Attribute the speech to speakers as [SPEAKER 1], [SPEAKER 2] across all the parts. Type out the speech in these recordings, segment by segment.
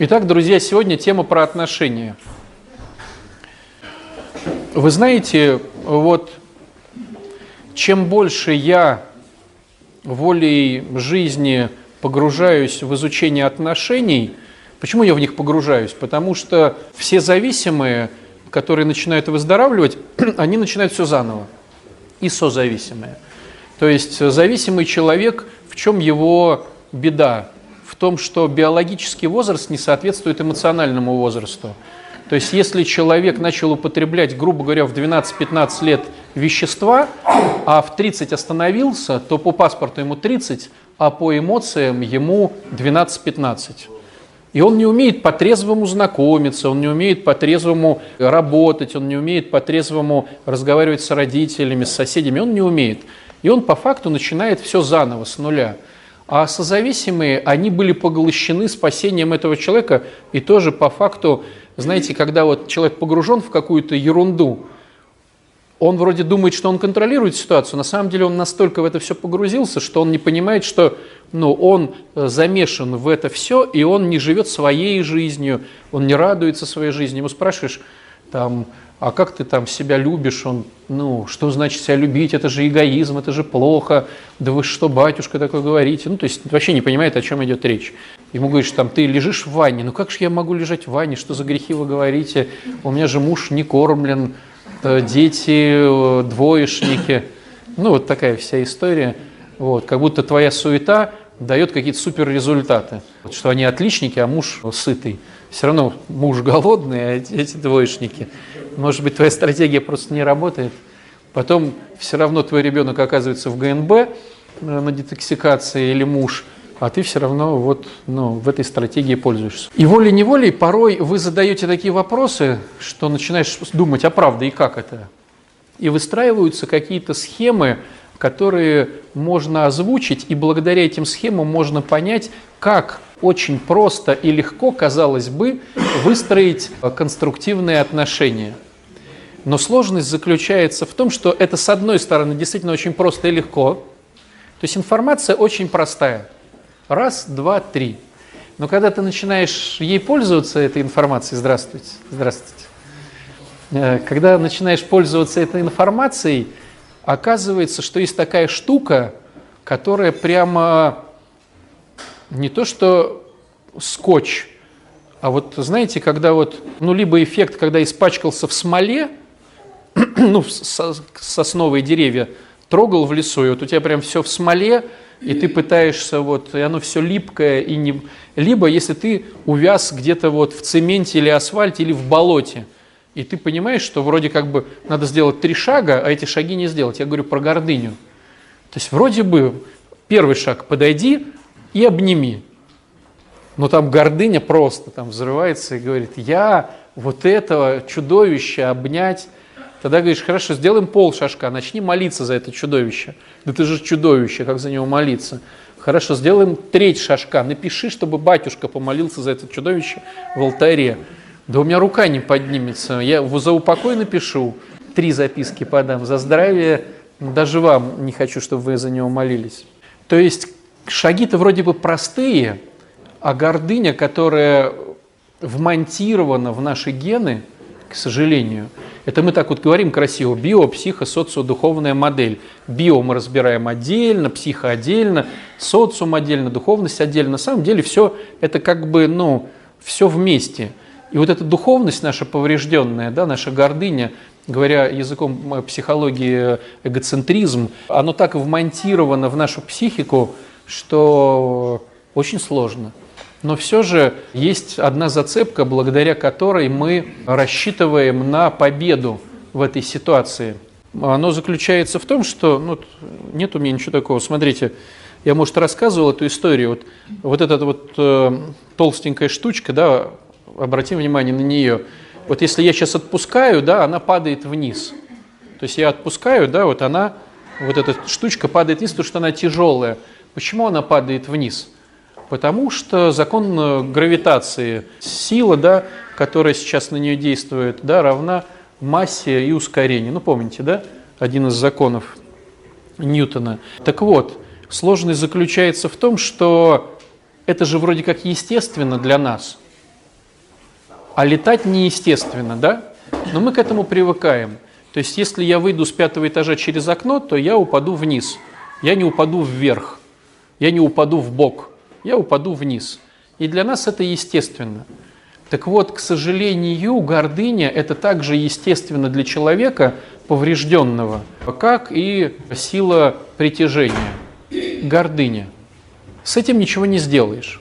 [SPEAKER 1] Итак, друзья, сегодня тема про отношения. Вы знаете, вот чем больше я волей жизни погружаюсь в изучение отношений, почему я в них погружаюсь? Потому что все зависимые, которые начинают выздоравливать, они начинают все заново. И созависимые. То есть зависимый человек, в чем его беда? В том, что биологический возраст не соответствует эмоциональному возрасту. То есть если человек начал употреблять, грубо говоря, в 12-15 лет вещества, а в 30 остановился, то по паспорту ему 30, а по эмоциям ему 12-15. И он не умеет по-трезвому знакомиться, он не умеет по-трезвому работать, он не умеет по-трезвому разговаривать с родителями, с соседями, он не умеет. И он по факту начинает все заново, с нуля. А созависимые, они были поглощены спасением этого человека, и тоже по факту, знаете, когда вот человек погружен в какую-то ерунду, он вроде думает, что он контролирует ситуацию, на самом деле он настолько в это все погрузился, что он не понимает, что ну, он э, замешан в это все, и он не живет своей жизнью, он не радуется своей жизни. Ему спрашиваешь, там, а как ты там себя любишь, он, ну, что значит себя любить, это же эгоизм, это же плохо, да вы что, батюшка, такое говорите, ну, то есть вообще не понимает, о чем идет речь. Ему говоришь, там, ты лежишь в ванне, ну, как же я могу лежать в ванне, что за грехи вы говорите, у меня же муж не кормлен, э, дети, э, двоечники, ну, вот такая вся история, вот, как будто твоя суета дает какие-то супер результаты, что они отличники, а муж сытый. Все равно муж голодный, а эти двоечники. Может быть, твоя стратегия просто не работает. Потом все равно твой ребенок оказывается в ГНБ э, на детоксикации или муж, а ты все равно вот, ну, в этой стратегии пользуешься. И волей-неволей порой вы задаете такие вопросы, что начинаешь думать, а правда и как это? И выстраиваются какие-то схемы, которые можно озвучить, и благодаря этим схемам можно понять, как очень просто и легко, казалось бы, выстроить конструктивные отношения. Но сложность заключается в том, что это, с одной стороны, действительно очень просто и легко. То есть информация очень простая. Раз, два, три. Но когда ты начинаешь ей пользоваться, этой информацией, здравствуйте, здравствуйте, э, когда начинаешь пользоваться этой информацией, оказывается, что есть такая штука, которая прямо не то что скотч, а вот знаете, когда вот, ну, либо эффект, когда испачкался в смоле, ну, сосновые деревья трогал в лесу, и вот у тебя прям все в смоле, и ты пытаешься, вот, и оно все липкое, и не... Либо если ты увяз где-то вот в цементе или асфальте, или в болоте – и ты понимаешь, что вроде как бы надо сделать три шага, а эти шаги не сделать. Я говорю про гордыню. То есть вроде бы первый шаг – подойди и обними. Но там гордыня просто там взрывается и говорит, я вот этого чудовища обнять. Тогда говоришь, хорошо, сделаем пол шажка, начни молиться за это чудовище. Да ты же чудовище, как за него молиться? Хорошо, сделаем треть шажка, напиши, чтобы батюшка помолился за это чудовище в алтаре. Да у меня рука не поднимется. Я за упокой напишу, три записки подам, за здравие даже вам не хочу, чтобы вы за него молились. То есть шаги-то вроде бы простые, а гордыня, которая вмонтирована в наши гены, к сожалению, это мы так вот говорим красиво, био, психо, социо-духовная модель. Био мы разбираем отдельно, психо отдельно, социум отдельно, духовность отдельно. На самом деле все это как бы, ну, все вместе – и вот эта духовность наша поврежденная, да, наша гордыня, говоря языком психологии эгоцентризм, оно так вмонтировано в нашу психику, что очень сложно. Но все же есть одна зацепка, благодаря которой мы рассчитываем на победу в этой ситуации. Оно заключается в том, что ну, нет у меня ничего такого. Смотрите, я, может, рассказывал эту историю. Вот, вот эта вот э, толстенькая штучка, да, обратим внимание на нее. Вот если я сейчас отпускаю, да, она падает вниз. То есть я отпускаю, да, вот она, вот эта штучка падает вниз, потому что она тяжелая. Почему она падает вниз? Потому что закон э, гравитации, сила, да, которая сейчас на нее действует, да, равна массе и ускорению. Ну, помните, да, один из законов Ньютона. Так вот, сложность заключается в том, что это же вроде как естественно для нас – А летать неестественно, да? Но мы к этому привыкаем. То есть, если я выйду с пятого этажа через окно, то я упаду вниз. Я не упаду вверх. Я не упаду в бок. Я упаду вниз. И для нас это естественно. Так вот, к сожалению, гордыня – это также естественно для человека поврежденного, как и сила притяжения. Гордыня. С этим ничего не сделаешь.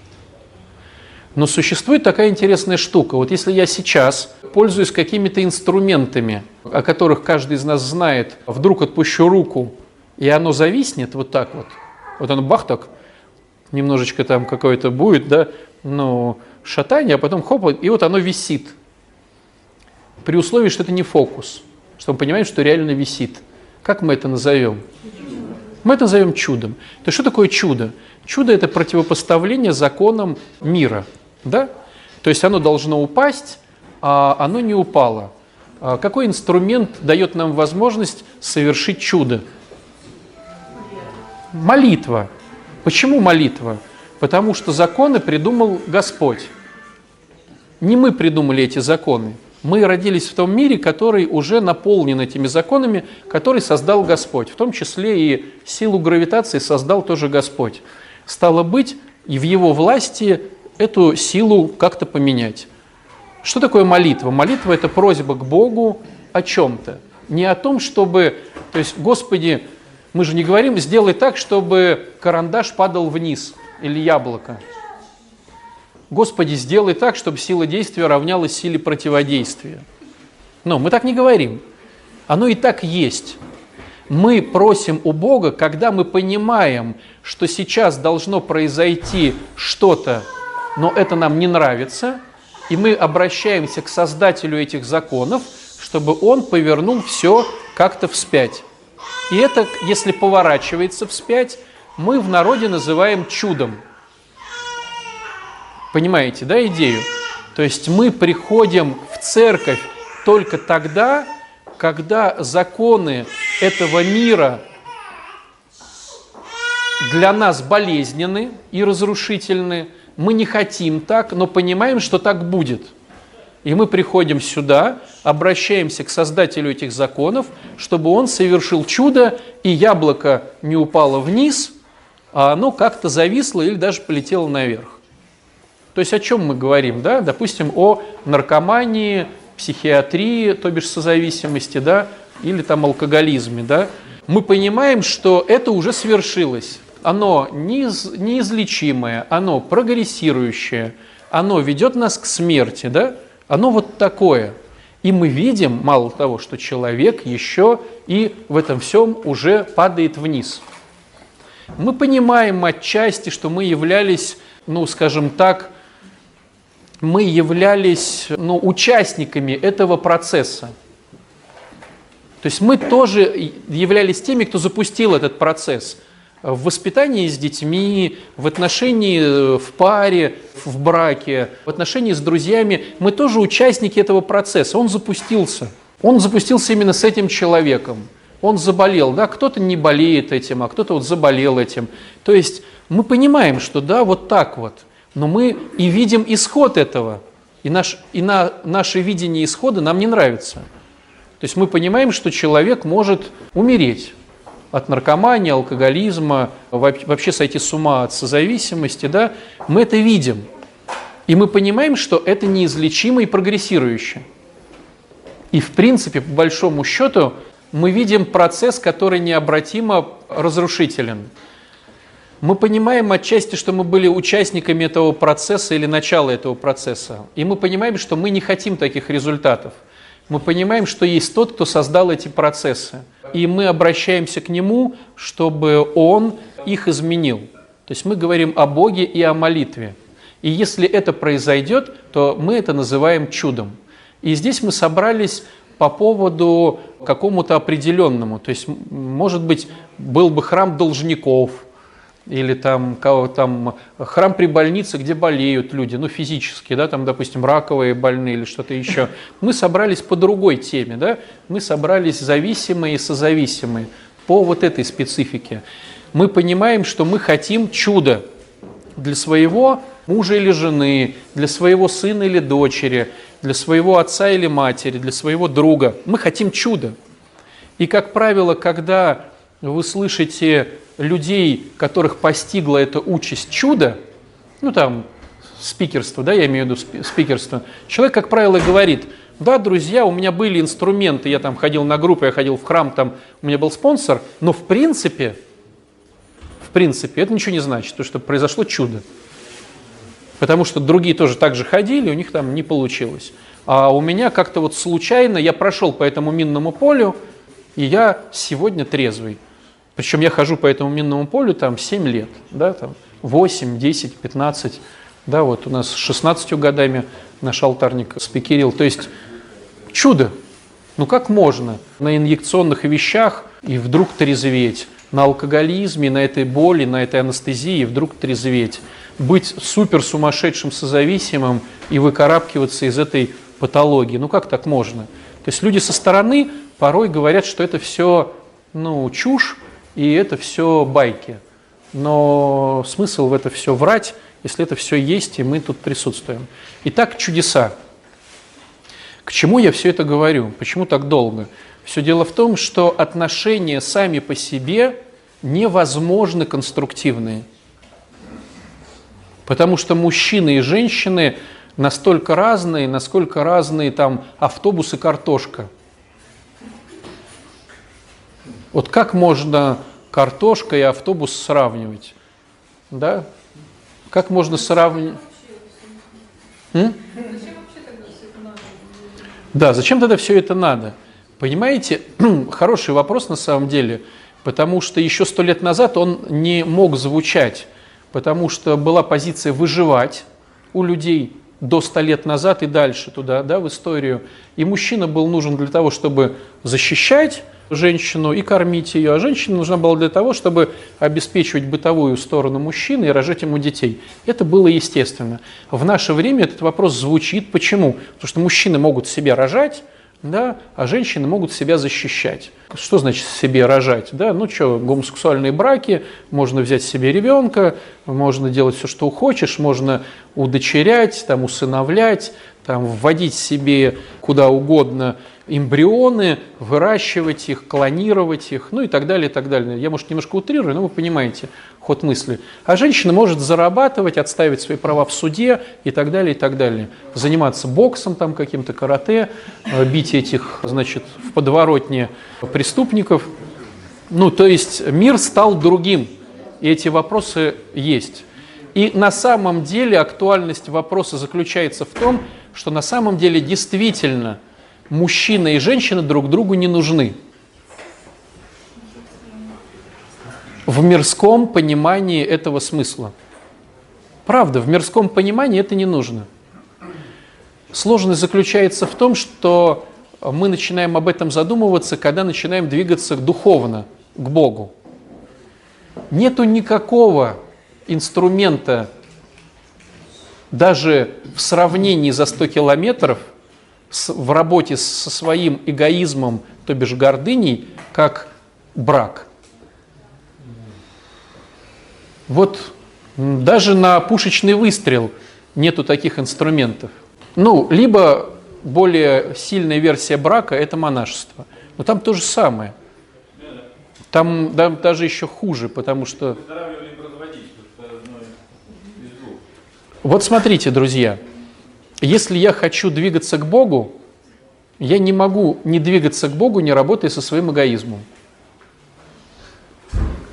[SPEAKER 1] Но существует такая интересная штука. Вот если я сейчас пользуюсь какими-то инструментами, о которых каждый из нас знает, вдруг отпущу руку, и оно зависнет вот так вот, вот оно бах так, немножечко там какое-то будет, да, ну, шатание, а потом хоп, и вот оно висит. При условии, что это не фокус, что мы понимаем, что реально висит. Как мы это назовем? Мы это назовем чудом. То что такое чудо? Чудо – это противопоставление законам мира – да? То есть оно должно упасть, а оно не упало. А какой инструмент дает нам возможность совершить чудо? Молитва. Почему молитва? Потому что законы придумал Господь. Не мы придумали эти законы. Мы родились в том мире, который уже наполнен этими законами, который создал Господь. В том числе и силу гравитации создал тоже Господь. Стало быть, и в его власти эту силу как-то поменять. Что такое молитва? Молитва – это просьба к Богу о чем-то. Не о том, чтобы, то есть, Господи, мы же не говорим, сделай так, чтобы карандаш падал вниз или яблоко. Господи, сделай так, чтобы сила действия равнялась силе противодействия. Но мы так не говорим. Оно и так есть. Мы просим у Бога, когда мы понимаем, что сейчас должно произойти что-то но это нам не нравится, и мы обращаемся к создателю этих законов, чтобы он повернул все как-то вспять. И это, если поворачивается вспять, мы в народе называем чудом. Понимаете, да, идею? То есть мы приходим в церковь только тогда, когда законы этого мира для нас болезненны и разрушительны, мы не хотим так, но понимаем, что так будет. И мы приходим сюда, обращаемся к создателю этих законов, чтобы он совершил чудо, и яблоко не упало вниз, а оно как-то зависло или даже полетело наверх. То есть о чем мы говорим? Да? Допустим, о наркомании, психиатрии, то бишь созависимости, да? или там алкоголизме. Да? Мы понимаем, что это уже свершилось оно неиз, неизлечимое, оно прогрессирующее, оно ведет нас к смерти, да? Оно вот такое. И мы видим, мало того, что человек еще и в этом всем уже падает вниз. Мы понимаем отчасти, что мы являлись, ну, скажем так, мы являлись ну, участниками этого процесса. То есть мы тоже являлись теми, кто запустил этот процесс в воспитании с детьми, в отношении э, в паре, в браке, в отношении с друзьями. Мы тоже участники этого процесса. Он запустился. Он запустился именно с этим человеком. Он заболел, да, кто-то не болеет этим, а кто-то вот заболел этим. То есть мы понимаем, что да, вот так вот, но мы и видим исход этого. И, наш, и на, наше видение исхода нам не нравится. То есть мы понимаем, что человек может умереть от наркомании, алкоголизма, вообще сойти с ума от созависимости, да, мы это видим. И мы понимаем, что это неизлечимо и прогрессирующе. И в принципе, по большому счету, мы видим процесс, который необратимо разрушителен. Мы понимаем отчасти, что мы были участниками этого процесса или начала этого процесса. И мы понимаем, что мы не хотим таких результатов. Мы понимаем, что есть тот, кто создал эти процессы и мы обращаемся к Нему, чтобы Он их изменил. То есть мы говорим о Боге и о молитве. И если это произойдет, то мы это называем чудом. И здесь мы собрались по поводу какому-то определенному. То есть, может быть, был бы храм должников – или там, там храм при больнице, где болеют люди, ну физически, да, там, допустим, раковые больные или что-то еще. Мы собрались по другой теме, да, мы собрались зависимые и созависимые по вот этой специфике. Мы понимаем, что мы хотим чуда для своего мужа или жены, для своего сына или дочери, для своего отца или матери, для своего друга. Мы хотим чуда. И, как правило, когда вы слышите людей, которых постигла эта участь чуда, ну там спикерство, да, я имею в виду спикерство, человек, как правило, говорит, да, друзья, у меня были инструменты, я там ходил на группы, я ходил в храм, там у меня был спонсор, но в принципе, в принципе, это ничего не значит, то, что произошло чудо. Потому что другие тоже так же ходили, у них там не получилось. А у меня как-то вот случайно я прошел по этому минному полю, и я сегодня трезвый. Причем я хожу по этому минному полю там 7 лет, да, там 8, 10, 15. Да, вот у нас с 16 годами наш алтарник спикерил. То есть чудо. Ну как можно на инъекционных вещах и вдруг трезветь? На алкоголизме, на этой боли, на этой анестезии вдруг трезветь? Быть супер сумасшедшим созависимым и выкарабкиваться из этой патологии. Ну как так можно? То есть люди со стороны порой говорят, что это все ну, чушь, и это все байки. Но смысл в это все врать, если это все есть, и мы тут присутствуем. Итак, чудеса. К чему я все это говорю? Почему так долго? Все дело в том, что отношения сами по себе невозможно конструктивные. Потому что мужчины и женщины настолько разные, насколько разные там автобус и картошка – вот как можно картошка и автобус сравнивать? Да? Как можно сравнивать? Да, зачем тогда все это надо? Понимаете, хороший вопрос на самом деле, потому что еще сто лет назад он не мог звучать, потому что была позиция выживать у людей до ста лет назад и дальше туда, да, в историю. И мужчина был нужен для того, чтобы защищать, женщину и кормить ее, а женщина нужна была для того, чтобы обеспечивать бытовую сторону мужчины и рожать ему детей. Это было естественно. В наше время этот вопрос звучит. Почему? Потому что мужчины могут себе рожать, да, а женщины могут себя защищать. Что значит себе рожать? Да, ну что, гомосексуальные браки, можно взять себе ребенка, можно делать все, что хочешь, можно удочерять, там, усыновлять, там, вводить себе куда угодно эмбрионы, выращивать их, клонировать их, ну и так далее, и так далее. Я, может, немножко утрирую, но вы понимаете ход мысли. А женщина может зарабатывать, отставить свои права в суде и так далее, и так далее. Заниматься боксом там каким-то, карате, э, бить этих, значит, в подворотне преступников. Ну, то есть мир стал другим, и эти вопросы есть. И на самом деле актуальность вопроса заключается в том, что на самом деле действительно – мужчина и женщина друг другу не нужны. В мирском понимании этого смысла. Правда, в мирском понимании это не нужно. Сложность заключается в том, что мы начинаем об этом задумываться, когда начинаем двигаться духовно, к Богу. Нету никакого инструмента, даже в сравнении за 100 километров – в работе со своим эгоизмом, то бишь гордыней, как брак. Вот даже на пушечный выстрел нету таких инструментов. Ну, либо более сильная версия брака – это монашество. Но там то же самое. Там, там даже еще хуже, потому что... Вот смотрите, друзья – если я хочу двигаться к Богу, я не могу не двигаться к Богу, не работая со своим эгоизмом.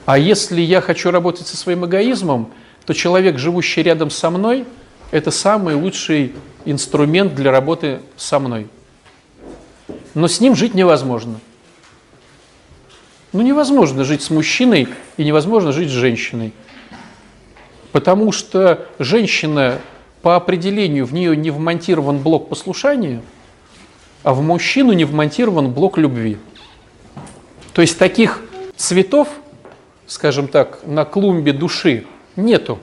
[SPEAKER 1] А если я хочу работать со своим эгоизмом, то человек, живущий рядом со мной, это самый лучший инструмент для работы со мной. Но с ним жить невозможно. Ну невозможно жить с мужчиной и невозможно жить с женщиной. Потому что женщина по определению в нее не вмонтирован блок послушания, а в мужчину не вмонтирован блок любви. То есть таких цветов, скажем так, на клумбе души нету.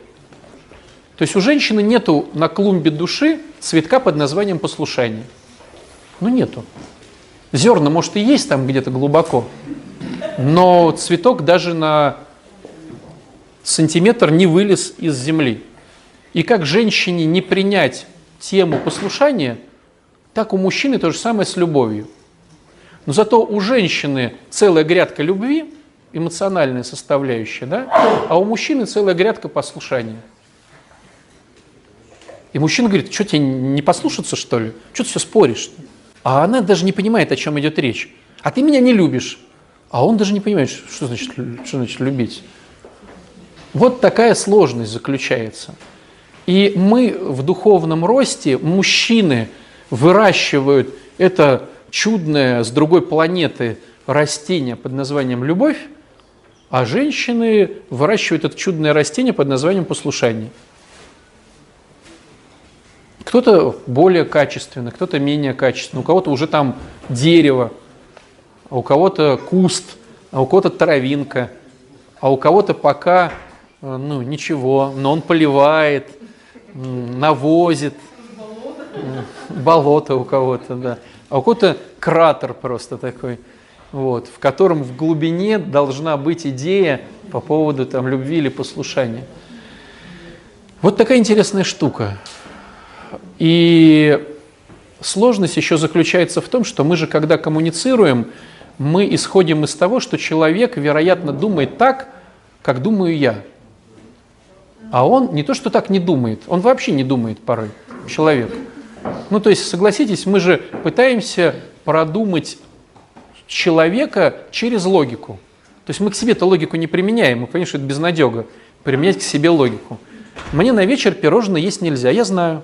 [SPEAKER 1] То есть у женщины нету на клумбе души цветка под названием послушание. Ну нету. Зерна, может, и есть там где-то глубоко, но цветок даже на сантиметр не вылез из земли. И как женщине не принять тему послушания, так у мужчины то же самое с любовью. Но зато у женщины целая грядка любви, эмоциональная составляющая, да? а у мужчины целая грядка послушания. И мужчина говорит, что тебе не послушаться, что ли? Что ты все споришь? А она даже не понимает, о чем идет речь. А ты меня не любишь. А он даже не понимает, что значит, что значит любить. Вот такая сложность заключается. И мы в духовном росте, мужчины выращивают это чудное с другой планеты растение под названием любовь, а женщины выращивают это чудное растение под названием послушание. Кто-то более качественно, кто-то менее качественно, у кого-то уже там дерево, а у кого-то куст, а у кого-то травинка, а у кого-то пока э, ну, ничего, но он поливает, навозит, болото у кого-то, да. А у кого-то кратер просто такой, вот, в котором в глубине должна быть идея по поводу там, любви или послушания. Вот такая интересная штука. И сложность еще заключается в том, что мы же, когда коммуницируем, мы исходим из того, что человек, вероятно, думает так, как думаю я. А он не то, что так не думает, он вообще не думает порой, человек. Ну, то есть, согласитесь, мы же пытаемся продумать человека через логику. То есть мы к себе-то логику не применяем, мы понимаем, что это безнадега, применять к себе логику. Мне на вечер пирожное есть нельзя, я знаю.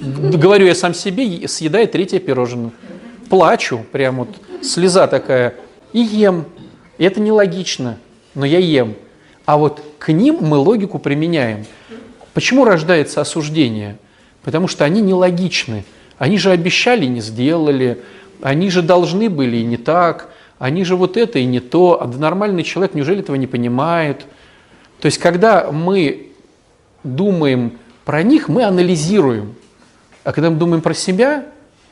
[SPEAKER 1] Говорю я сам себе, съедаю третье пирожное. Плачу, прям вот слеза такая, и ем. И это нелогично, но я ем. А вот к ним мы логику применяем. Почему рождается осуждение? Потому что они нелогичны. Они же обещали, не сделали. Они же должны были и не так. Они же вот это и не то. А нормальный человек неужели этого не понимает? То есть, когда мы думаем про них, мы анализируем. А когда мы думаем про себя,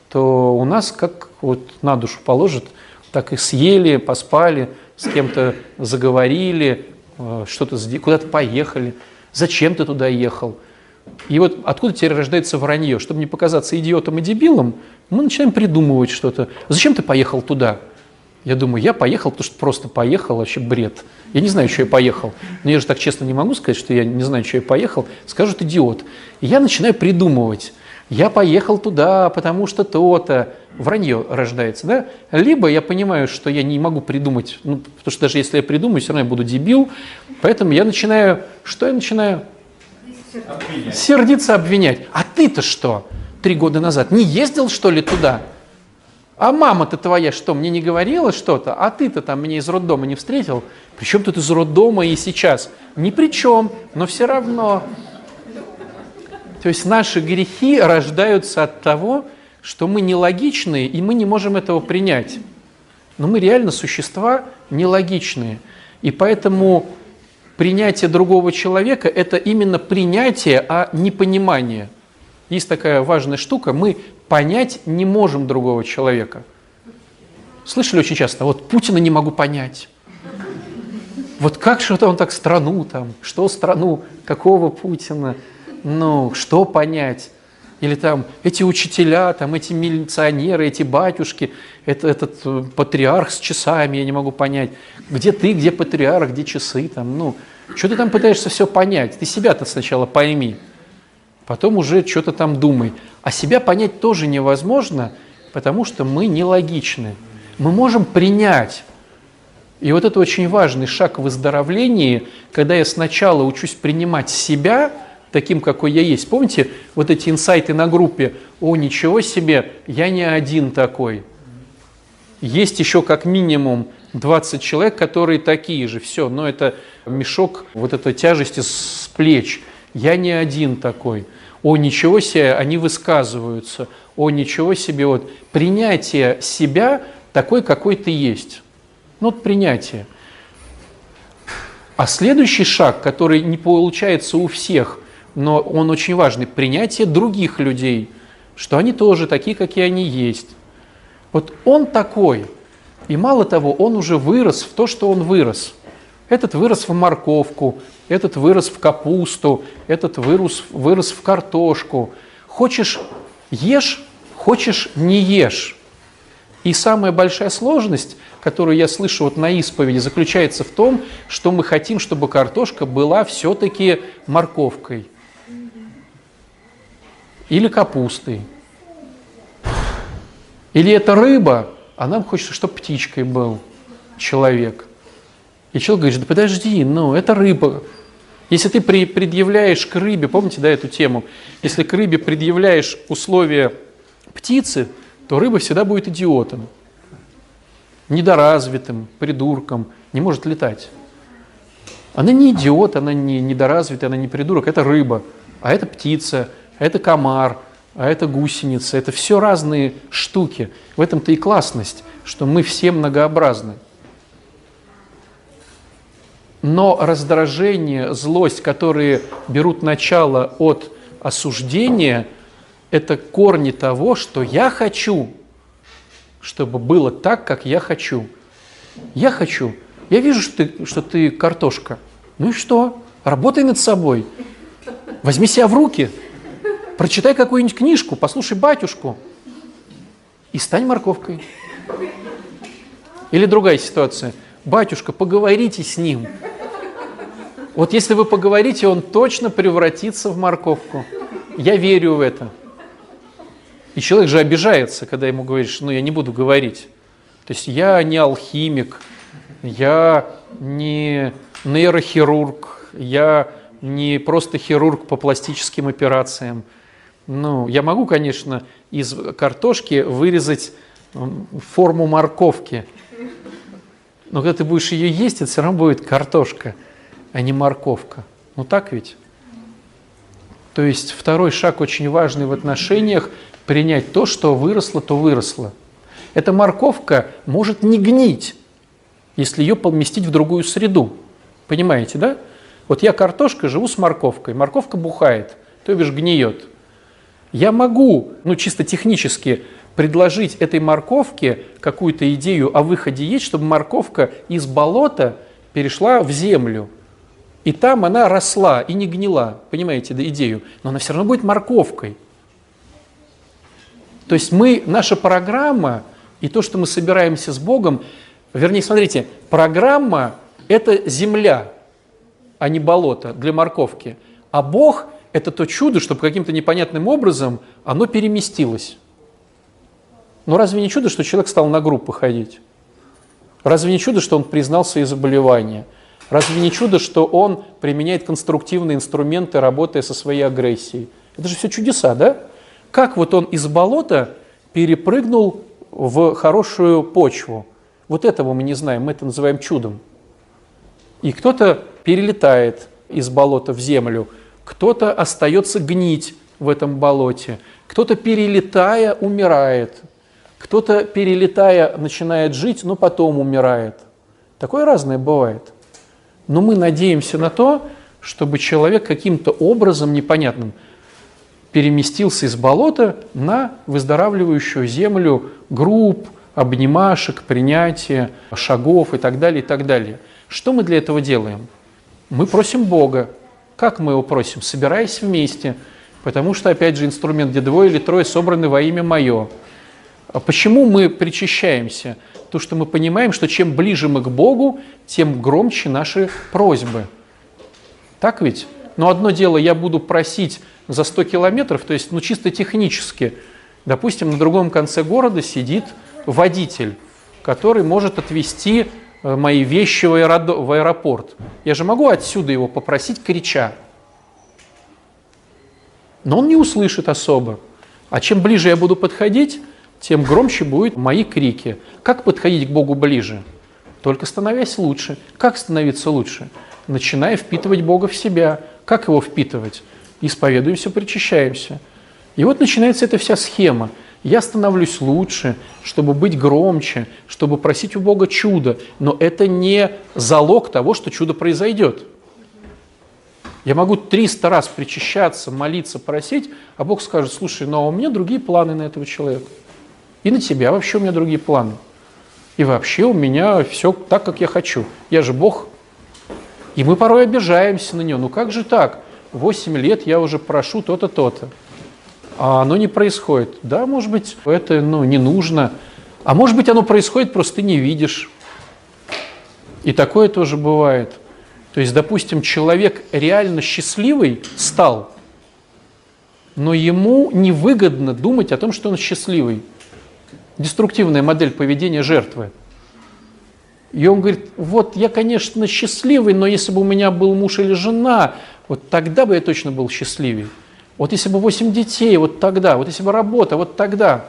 [SPEAKER 1] то у нас как вот на душу положит, так и съели, поспали, с кем-то заговорили, что-то куда-то поехали. Зачем ты туда ехал? И вот откуда теперь рождается вранье? Чтобы не показаться идиотом и дебилом, мы начинаем придумывать что-то. Зачем ты поехал туда? Я думаю, я поехал, потому что просто поехал, вообще бред. Я не знаю, что я поехал. Но я же так честно не могу сказать, что я не знаю, что я поехал. Скажут идиот. И я начинаю придумывать я поехал туда, потому что то-то. Вранье рождается, да? Либо я понимаю, что я не могу придумать, ну, потому что даже если я придумаю, все равно я буду дебил, поэтому я начинаю, что я начинаю? Обвинять. Сердиться, обвинять. А ты-то что? Три года назад не ездил, что ли, туда? А мама-то твоя что, мне не говорила что-то? А ты-то там меня из роддома не встретил? Причем тут из роддома и сейчас? Ни при чем, но все равно. То есть наши грехи рождаются от того, что мы нелогичные, и мы не можем этого принять. Но мы реально существа нелогичные. И поэтому принятие другого человека – это именно принятие, а не понимание. Есть такая важная штука, мы понять не можем другого человека. Слышали очень часто, вот Путина не могу понять. Вот как что-то он так страну там, что страну, какого Путина – ну, что понять? Или там эти учителя, там эти милиционеры, эти батюшки, это, этот э, патриарх с часами, я не могу понять. Где ты, где патриарх, где часы там, ну, что ты там пытаешься все понять? Ты себя-то сначала пойми, потом уже что-то там думай. А себя понять тоже невозможно, потому что мы нелогичны. Мы можем принять. И вот это очень важный шаг в выздоровлении, когда я сначала учусь принимать себя – таким, какой я есть. Помните вот эти инсайты на группе? О, ничего себе, я не один такой. Есть еще как минимум 20 человек, которые такие же. Все, но это мешок вот этой тяжести с плеч. Я не один такой. О, ничего себе, они высказываются. О, ничего себе, вот принятие себя такой, какой ты есть. Ну, вот принятие. А следующий шаг, который не получается у всех, но он очень важный, принятие других людей, что они тоже такие, какие они есть. Вот он такой, и мало того, он уже вырос в то, что он вырос. Этот вырос в морковку, этот вырос в капусту, этот вырос, вырос в картошку. Хочешь – ешь, хочешь – не ешь. И самая большая сложность, которую я слышу вот на исповеди, заключается в том, что мы хотим, чтобы картошка была все-таки морковкой или капустой. Или это рыба, а нам хочется, чтобы птичкой был человек. И человек говорит, да подожди, ну это рыба. Если ты предъявляешь к рыбе, помните, да, эту тему, если к рыбе предъявляешь условия птицы, то рыба всегда будет идиотом, недоразвитым, придурком, не может летать. Она не идиот, она не недоразвитая, она не придурок, это рыба, а это птица, это комар, а это гусеница. Это все разные штуки. В этом-то и классность, что мы все многообразны. Но раздражение, злость, которые берут начало от осуждения, это корни того, что я хочу, чтобы было так, как я хочу. Я хочу. Я вижу, что ты, что ты картошка. Ну и что? Работай над собой. Возьми себя в руки. Прочитай какую-нибудь книжку, послушай батюшку и стань морковкой. Или другая ситуация. Батюшка, поговорите с ним. Вот если вы поговорите, он точно превратится в морковку. Я верю в это. И человек же обижается, когда ему говоришь, ну я не буду говорить. То есть я не алхимик, я не нейрохирург, я не просто хирург по пластическим операциям. Ну, я могу, конечно, из картошки вырезать форму морковки, но когда ты будешь ее есть, это все равно будет картошка, а не морковка. Ну так ведь? То есть второй шаг очень важный в отношениях – принять то, что выросло, то выросло. Эта морковка может не гнить, если ее поместить в другую среду. Понимаете, да? Вот я картошка, живу с морковкой. Морковка бухает, то бишь гниет. Я могу, ну чисто технически, предложить этой морковке какую-то идею о выходе есть, чтобы морковка из болота перешла в землю. И там она росла и не гнила, понимаете, да, идею. Но она все равно будет морковкой. То есть мы, наша программа и то, что мы собираемся с Богом, вернее, смотрите, программа – это земля, а не болото для морковки. А Бог это то чудо, чтобы каким-то непонятным образом оно переместилось. Но разве не чудо, что человек стал на группы ходить? Разве не чудо, что он признал свои заболевания? Разве не чудо, что он применяет конструктивные инструменты, работая со своей агрессией? Это же все чудеса, да? Как вот он из болота перепрыгнул в хорошую почву? Вот этого мы не знаем, мы это называем чудом. И кто-то перелетает из болота в землю – кто-то остается гнить в этом болоте, кто-то перелетая умирает, кто-то перелетая начинает жить, но потом умирает. Такое разное бывает. Но мы надеемся на то, чтобы человек каким-то образом непонятным переместился из болота на выздоравливающую землю групп, обнимашек, принятия, шагов и так далее, и так далее. Что мы для этого делаем? Мы просим Бога, как мы его просим? Собираясь вместе, потому что, опять же, инструмент, где двое или трое собраны во имя мое. А почему мы причащаемся? То, что мы понимаем, что чем ближе мы к Богу, тем громче наши просьбы. Так ведь? Но одно дело, я буду просить за 100 километров, то есть ну, чисто технически. Допустим, на другом конце города сидит водитель, который может отвезти мои вещи в аэропорт. Я же могу отсюда его попросить, крича. Но он не услышит особо. А чем ближе я буду подходить, тем громче будут мои крики. Как подходить к Богу ближе? Только становясь лучше. Как становиться лучше? Начиная впитывать Бога в себя. Как его впитывать? Исповедуемся, причащаемся. И вот начинается эта вся схема – я становлюсь лучше, чтобы быть громче, чтобы просить у Бога чудо, но это не залог того, что чудо произойдет. Я могу 300 раз причащаться, молиться, просить, а Бог скажет, слушай, но у меня другие планы на этого человека. И на тебя вообще у меня другие планы. И вообще у меня все так, как я хочу. Я же Бог. И мы порой обижаемся на нее. Ну как же так? 8 лет я уже прошу то-то, то-то. А оно не происходит. Да, может быть, это ну, не нужно. А может быть, оно происходит, просто ты не видишь. И такое тоже бывает. То есть, допустим, человек реально счастливый стал, но ему невыгодно думать о том, что он счастливый. Деструктивная модель поведения жертвы. И он говорит, вот я, конечно, счастливый, но если бы у меня был муж или жена, вот тогда бы я точно был счастливее. Вот если бы 8 детей, вот тогда, вот если бы работа, вот тогда.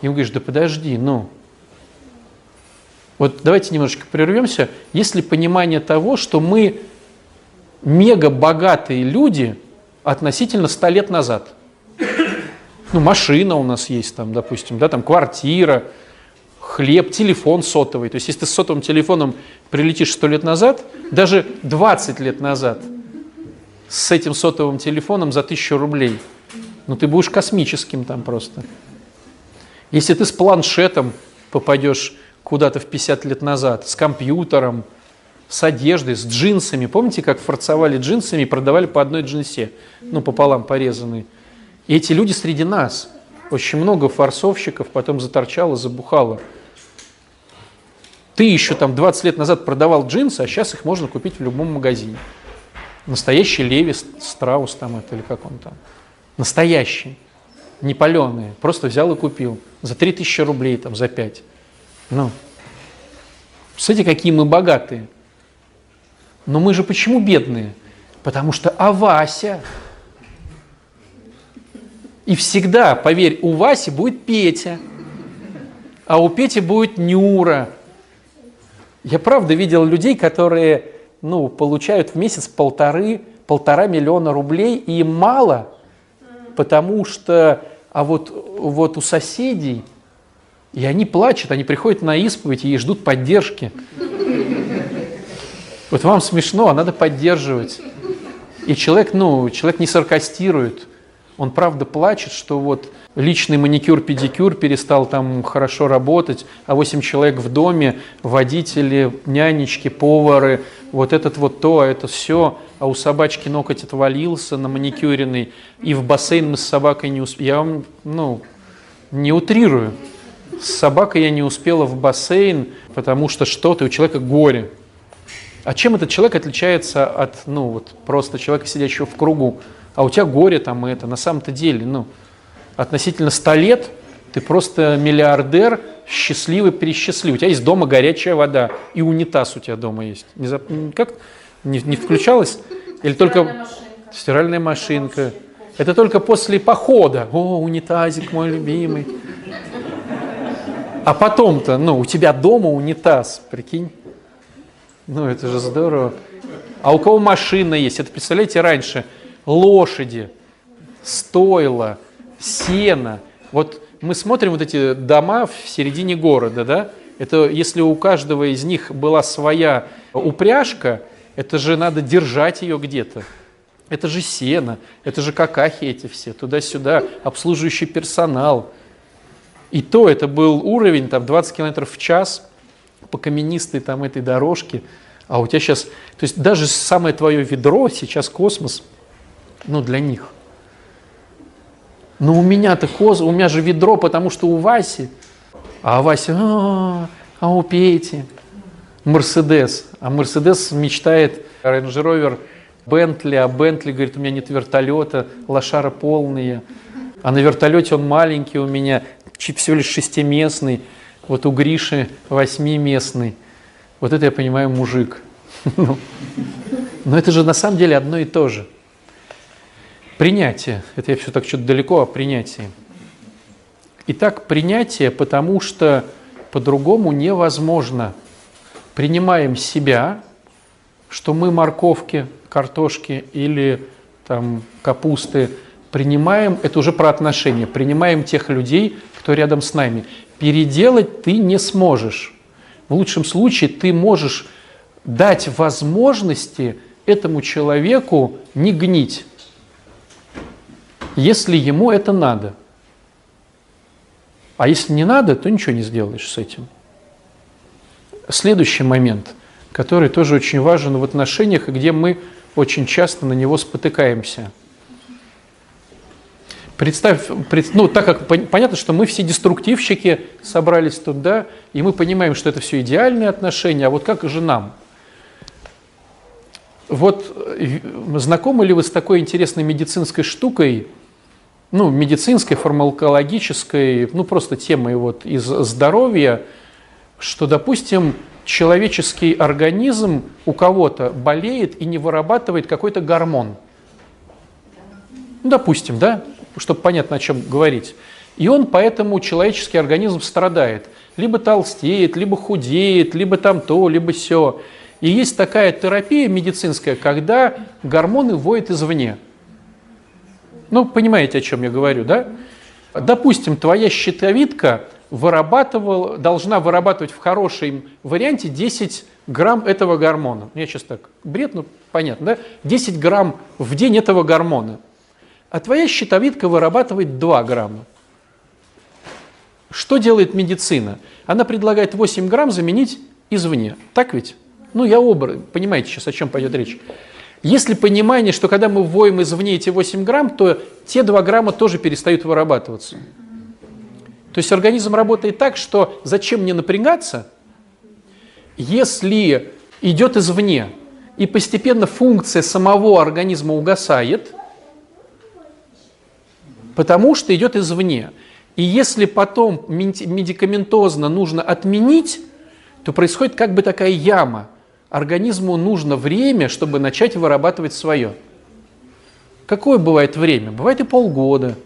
[SPEAKER 1] И он говорит, да подожди, ну. Вот давайте немножечко прервемся. Есть ли понимание того, что мы мега богатые люди относительно 100 лет назад? Ну, машина у нас есть там, допустим, да, там квартира, хлеб, телефон сотовый. То есть, если ты с сотовым телефоном прилетишь 100 лет назад, даже 20 лет назад – с этим сотовым телефоном за тысячу рублей. Ну, ты будешь космическим там просто. Если ты с планшетом попадешь куда-то в 50 лет назад, с компьютером, с одеждой, с джинсами. Помните, как форцовали джинсами и продавали по одной джинсе, ну, пополам порезанные. И эти люди среди нас. Очень много форсовщиков потом заторчало, забухало. Ты еще там 20 лет назад продавал джинсы, а сейчас их можно купить в любом магазине. Настоящий Леви Страус там это или как он там. Настоящий. Не паленый. Просто взял и купил. За 3000 рублей, там, за 5. Ну. Смотрите, какие мы богатые. Но мы же почему бедные? Потому что а Вася. И всегда, поверь, у Васи будет Петя, а у Пети будет Нюра. Я правда видел людей, которые ну, получают в месяц полторы, полтора миллиона рублей, и им мало, потому что, а вот, вот у соседей, и они плачут, они приходят на исповедь и ждут поддержки. Вот вам смешно, а надо поддерживать. И человек, ну, человек не саркастирует, он правда плачет, что вот личный маникюр-педикюр перестал там хорошо работать, а 8 человек в доме, водители, нянечки, повары, вот этот вот то, а это все, а у собачки ноготь отвалился на маникюренный, и в бассейн мы с собакой не успели. Я вам, ну, не утрирую. С собакой я не успела в бассейн, потому что что-то, у человека горе. А чем этот человек отличается от, ну, вот просто человека, сидящего в кругу? А у тебя горе там это. На самом-то деле, ну, относительно 100 лет ты просто миллиардер, счастливый, пересчастливый. У тебя есть дома горячая вода, и унитаз у тебя дома есть. Не зап... Как? Не, не включалось? Или только машинка. стиральная машинка? Это только после похода. О, унитазик мой любимый. А потом-то, ну, у тебя дома унитаз, прикинь. Ну, это же здорово. А у кого машина есть? Это, представляете, раньше – лошади, стойла, сено. Вот мы смотрим вот эти дома в середине города, да? Это если у каждого из них была своя упряжка, это же надо держать ее где-то. Это же сено, это же какахи эти все, туда-сюда, обслуживающий персонал. И то это был уровень там 20 км в час по каменистой там этой дорожке. А у тебя сейчас, то есть даже самое твое ведро, сейчас космос – ну, для них. Но у меня-то коз, у меня же ведро, потому что у Васи, а Вася, а, а у Пети Мерседес, а Мерседес мечтает Range Rover Бентли, а Бентли говорит, у меня нет вертолета, лошара полные, а на вертолете он маленький у меня, всего лишь шестиместный, вот у Гриши восьмиместный. Вот это я понимаю мужик. Ну, но это же на самом деле одно и то же – Принятие. Это я все так что-то далеко о принятии. Итак, принятие, потому что по-другому невозможно. Принимаем себя, что мы морковки, картошки или там капусты принимаем, это уже про отношения, принимаем тех людей, кто рядом с нами. Переделать ты не сможешь. В лучшем случае ты можешь дать возможности этому человеку не гнить если ему это надо. А если не надо, то ничего не сделаешь с этим. Следующий момент. который тоже очень важен в отношениях, и где мы очень часто на него спотыкаемся. Представь, ну, так как понятно, что мы все деструктивщики собрались тут, да, и мы понимаем, что это все идеальные отношения, а вот как же нам? Вот э, знакомы ли вы с такой интересной медицинской штукой, ну, медицинской, фармакологической, ну, просто темой вот из здоровья, что, допустим, человеческий организм у кого-то болеет и не вырабатывает какой-то гормон. Ну, допустим, да? чтобы понятно, о чем говорить. И он поэтому, человеческий организм страдает. Либо толстеет, либо худеет, либо там то, либо все. И есть такая терапия медицинская, когда гормоны вводят извне. Ну, понимаете, о чем я говорю, да? Допустим, твоя щитовидка вырабатывала, должна вырабатывать в хорошем варианте 10 грамм этого гормона. Я сейчас так, бред, ну понятно, да? 10 грамм в день этого гормона а твоя щитовидка вырабатывает 2 грамма. Что делает медицина? Она предлагает 8 грамм заменить извне. Так ведь? Ну, я оба, понимаете сейчас, о чем пойдет речь. Если понимание, что когда мы вводим извне эти 8 грамм, то те 2 грамма тоже перестают вырабатываться. То есть организм работает так, что зачем мне напрягаться, если идет извне, и постепенно функция самого организма угасает – потому что идет извне. И если потом медикаментозно нужно отменить, то происходит как бы такая яма. Организму нужно время, чтобы начать вырабатывать свое. Какое бывает время? Бывает и полгода,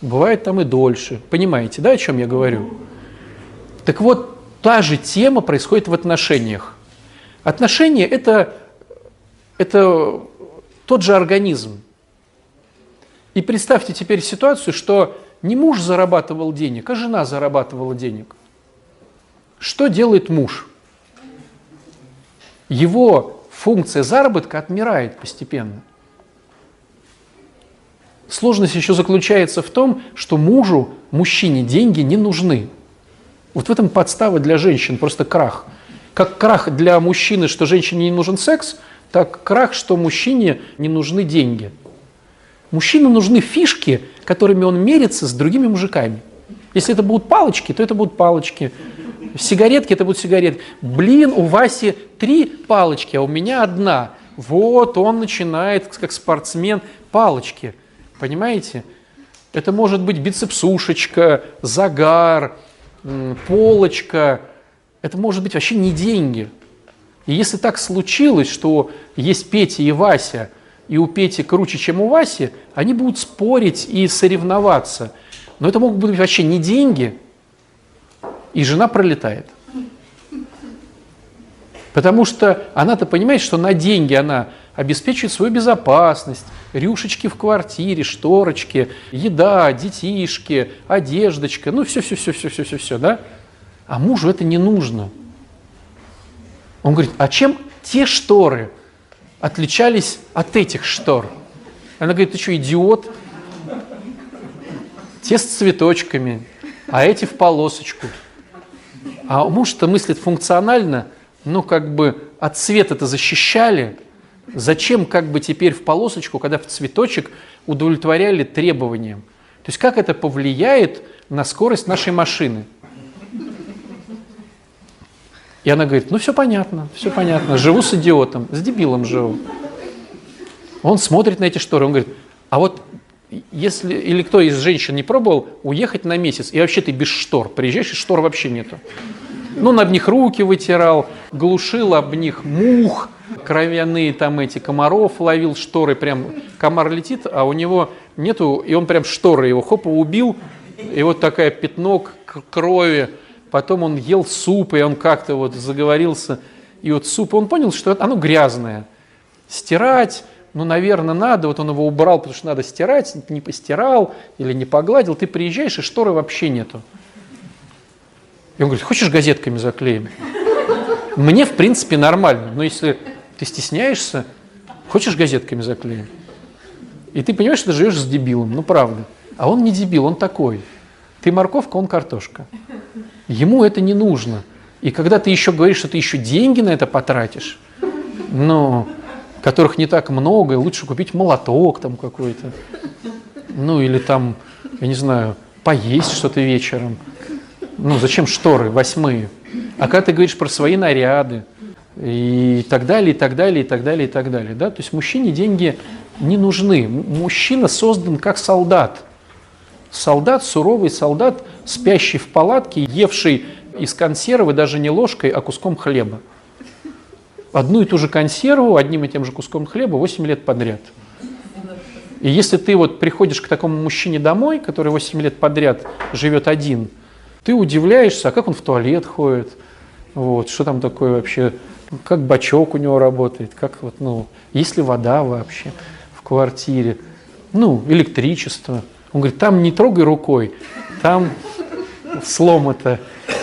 [SPEAKER 1] бывает там и дольше. Понимаете, да, о чем я говорю? Так вот, та же тема происходит в отношениях. Отношения это, – это тот же организм. И представьте теперь ситуацию, что не муж зарабатывал денег, а жена зарабатывала денег. Что делает муж? Его функция заработка отмирает постепенно. Сложность еще заключается в том, что мужу, мужчине деньги не нужны. Вот в этом подстава для женщин, просто крах. Как крах для мужчины, что женщине не нужен секс, так крах, что мужчине не нужны деньги – Мужчине нужны фишки, которыми он мерится с другими мужиками. Если это будут палочки, то это будут палочки. Сигаретки, это будут сигареты. Блин, у Васи три палочки, а у меня одна. Вот он начинает, как спортсмен, палочки. Понимаете? Это может быть бицепсушечка, загар, полочка. Это может быть вообще не деньги. И если так случилось, что есть Петя и Вася – и у Пети круче, чем у Васи, они будут спорить и соревноваться. Но это могут быть вообще не деньги, и жена пролетает. Потому что она-то понимает, что на деньги она обеспечивает свою безопасность, рюшечки в квартире, шторочки, еда, детишки, одеждочка, ну все-все-все-все-все-все, да? А мужу это не нужно. Он говорит, а чем те шторы – отличались от этих штор. Она говорит, ты что, идиот? Те с цветочками, а эти в полосочку. А муж-то мыслит функционально, ну как бы от цвета-то защищали, зачем как бы теперь в полосочку, когда в цветочек удовлетворяли требованиям? То есть как это повлияет на скорость нашей машины? И она говорит, ну все понятно, все понятно, живу с идиотом, с дебилом живу. Он смотрит на эти шторы, он говорит, а вот если, или кто из женщин не пробовал уехать на месяц, и вообще ты без штор, приезжаешь, и штор вообще нету. Ну, он об них руки вытирал, глушил об них мух, кровяные там эти, комаров ловил, шторы прям, комар летит, а у него нету, и он прям шторы его, хопа, убил, и вот такая пятно крови, Потом он ел суп, и он как-то вот заговорился. И вот суп, он понял, что оно грязное. Стирать, ну, наверное, надо. Вот он его убрал, потому что надо стирать. Не постирал или не погладил. Ты приезжаешь, и шторы вообще нету. И он говорит, хочешь газетками заклеим? Мне, в принципе, нормально. Но если ты стесняешься, хочешь газетками заклеим? И ты понимаешь, что ты живешь с дебилом, ну правда. А он не дебил, он такой. Ты морковка, он картошка. Ему это не нужно. И когда ты еще говоришь, что ты еще деньги на это потратишь, ну, которых не так много, лучше купить молоток там какой-то, ну, или там, я не знаю, поесть что-то вечером. Ну, зачем шторы восьмые? А когда ты говоришь про свои наряды, и так далее, и так далее, и так далее, и так далее. Да? То есть мужчине деньги не нужны. Мужчина создан как солдат. Солдат, суровый солдат, спящий в палатке, евший из консервы даже не ложкой, а куском хлеба. Одну и ту же консерву, одним и тем же куском хлеба 8 лет подряд. И если ты вот приходишь к такому мужчине домой, который 8 лет подряд живет один, ты удивляешься, а как он в туалет ходит, вот, что там такое вообще, как бачок у него работает, как вот, ну, есть ли вода вообще в квартире, ну, электричество. Он говорит, там не трогай рукой, там сломато,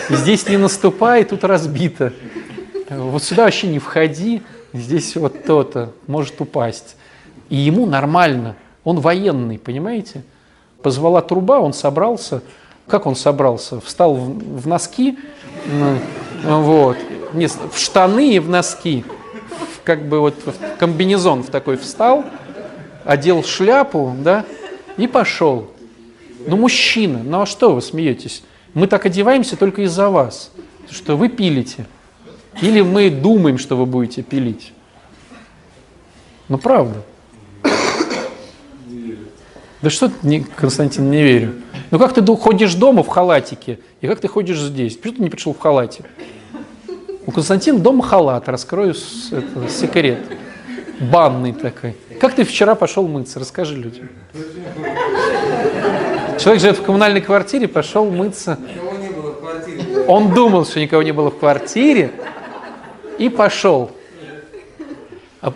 [SPEAKER 1] здесь не наступай, тут разбито. Вот сюда вообще не входи, здесь вот то-то может упасть. И ему нормально, он военный, понимаете? Позвала труба, он собрался. Как он собрался? Встал в, в носки, вот, не, в штаны и в носки, как бы вот в комбинезон в такой встал, одел шляпу, да, и пошел. Ну, мужчина, ну а что вы смеетесь? Мы так одеваемся только из-за вас, что вы пилите. Или мы думаем, что вы будете пилить. Ну, правда. Да что ты, Константин, не верю. Ну как ты ходишь дома в халатике, и как ты ходишь здесь? Почему ты не пришел в халате? У Константина дома халат, раскрою это, секрет. Банный такой. Как ты вчера пошел мыться? Расскажи людям. Человек живет в коммунальной квартире, пошел мыться. Он думал, что никого не было в квартире, и пошел. А,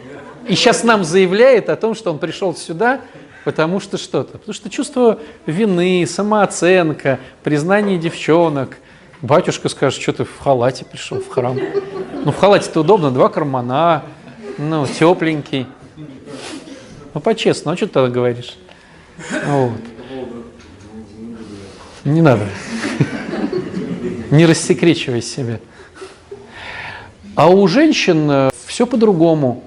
[SPEAKER 1] и сейчас нам заявляет о том, что он пришел сюда, потому что что-то. Потому что чувство вины, самооценка, признание девчонок – Батюшка скажет, что ты в халате пришел в храм. Ну, в халате-то удобно, два кармана, ну, тепленький. Ну, по-честному, а что ты тогда говоришь? Вот. Не надо. Не рассекречивай себя. А у женщин э, все по-другому.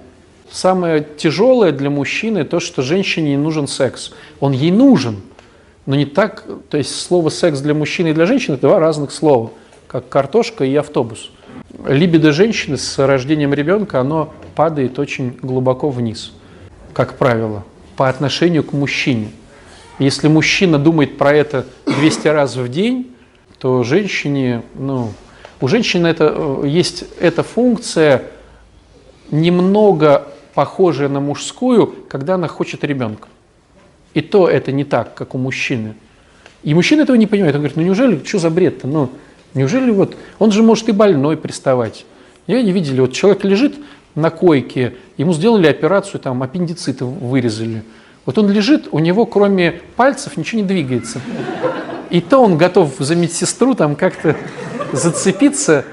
[SPEAKER 1] Самое тяжелое для мужчины то, что женщине не нужен секс. Он ей нужен – но не так, то есть слово секс для мужчины и для женщины – два разных слова, как картошка и автобус. Либидо женщины с рождением ребенка, оно падает очень глубоко вниз, как правило, по отношению к мужчине. Если мужчина думает про это 200 раз в день, то женщине, ну, у женщины это, э, есть эта функция немного похожая на мужскую, когда она хочет ребенка. И то это не так, как у мужчины. И мужчина этого не понимает. Он говорит, ну неужели, что за бред-то? Ну, неужели вот, он же может и больной приставать. Я не видели, вот человек лежит на койке, ему сделали операцию, там аппендицит вырезали. Вот он лежит, у него кроме пальцев ничего не двигается. И то он готов за медсестру там как-то зацепиться.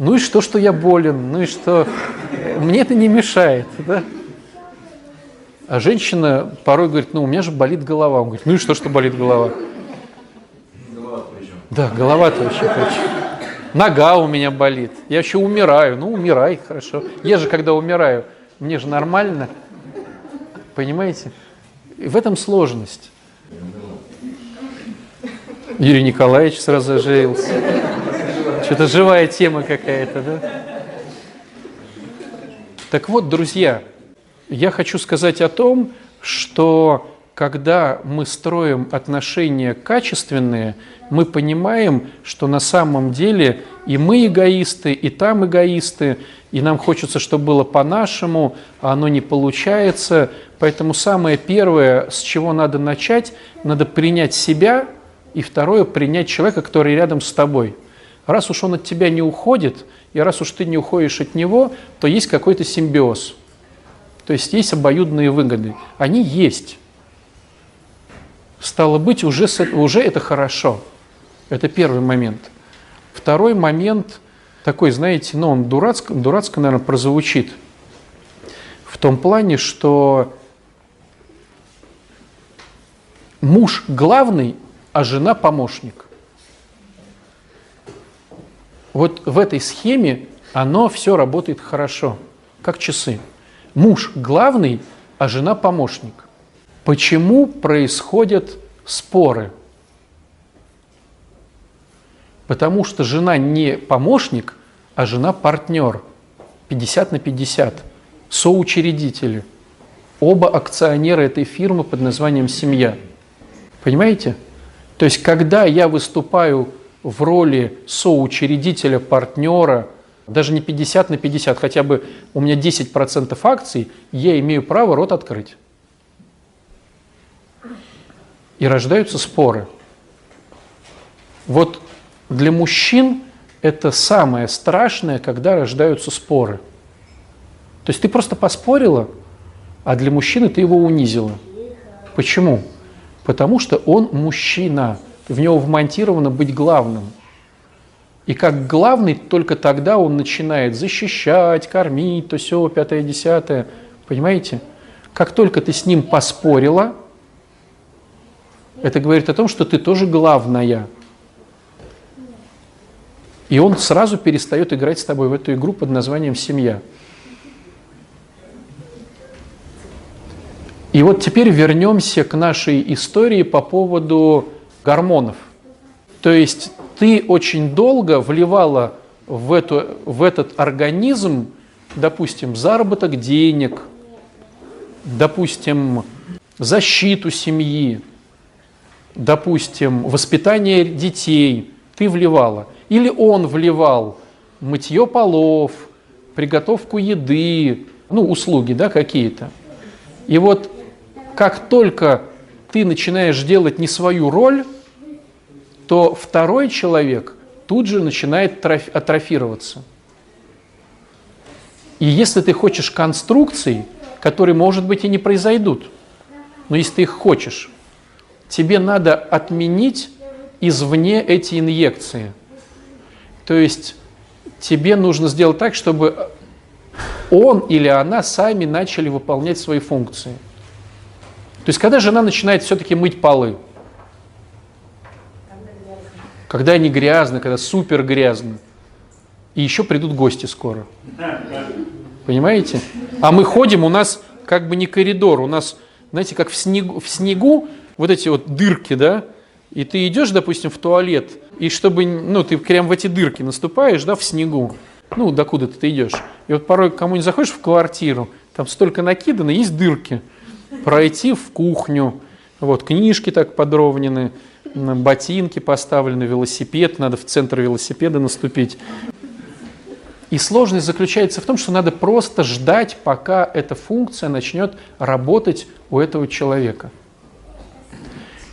[SPEAKER 1] Ну и что, что я болен? Ну и что? Мне это не мешает, да? А женщина порой говорит, ну у меня же болит голова. Он говорит, ну и что, что болит голова? Голова Да, голова-то вообще причем. Нога у меня болит. Я еще умираю. Ну, умирай, хорошо. Я же, когда умираю, мне же нормально. Понимаете? И в этом сложность. Юрий Николаевич сразу оживился. Что-то живая тема какая-то, да? Так вот, друзья, я хочу сказать о том, что когда мы строим отношения качественные, мы понимаем, что на самом деле и мы эгоисты, и там эгоисты, и нам хочется, чтобы было по-нашему, а оно не получается. Поэтому самое первое, с чего надо начать, надо принять себя, и второе, принять человека, который рядом с тобой. Раз уж он от тебя не уходит, и раз уж ты не уходишь от него, то есть какой-то симбиоз – то есть есть обоюдные выгоды. Они есть. Стало быть, уже, уже это хорошо. Это первый момент. Второй момент такой, знаете, ну он дурацко, дурацко, наверное, прозвучит. В том плане, что муж главный, а жена помощник. Вот в этой схеме оно все работает хорошо, как часы. Муж главный, а жена помощник. Почему происходят споры? Потому что жена не помощник, а жена партнер. 50 на 50. Соучредители. Оба акционеры этой фирмы под названием «Семья». Понимаете? То есть, когда я выступаю в роли соучредителя, партнера, даже не 50 на 50, хотя бы у меня 10% акций, я имею право рот открыть. И рождаются споры. Вот для мужчин это самое страшное, когда рождаются споры. То есть ты просто поспорила, а для мужчины ты его унизила. Почему? Потому что он мужчина – в него вмонтировано быть главным. И как главный только тогда он начинает защищать, кормить, то все, пятое, десятое. Понимаете? Как только ты с ним поспорила, это говорит о том, что ты тоже главная. И он сразу перестает играть с тобой в эту игру под названием «семья». И вот теперь вернемся к нашей истории по поводу гормонов. То есть ты очень долго вливала в, эту, в этот организм, допустим, заработок денег, допустим, защиту семьи, допустим, воспитание детей, ты вливала. Или он вливал мытье полов, приготовку еды, ну, услуги, да, какие-то. И вот как только ты начинаешь делать не свою роль, то второй человек тут же начинает атрофироваться. И если ты хочешь конструкций, которые, может быть, и не произойдут, но если ты их хочешь, тебе надо отменить извне эти инъекции. То есть тебе нужно сделать так, чтобы он или она сами начали выполнять свои функции – есть, когда жена начинает все-таки мыть полы, когда они грязны, когда супер грязны, и еще придут гости скоро. Понимаете? А мы ходим, у нас как бы не коридор, у нас, знаете, как в снегу, в снегу вот эти вот дырки, да, и ты идешь, допустим, в туалет, и чтобы, ну, ты прям в эти дырки наступаешь, да, в снегу, ну, докуда ты идешь. И вот порой кому-нибудь заходишь в квартиру, там столько накидано, есть дырки – пройти в кухню, вот, книжки так подровнены, ботинки поставлены, велосипед, надо в центр велосипеда наступить. И сложность заключается в том, что надо просто ждать, пока эта функция начнет работать у этого человека.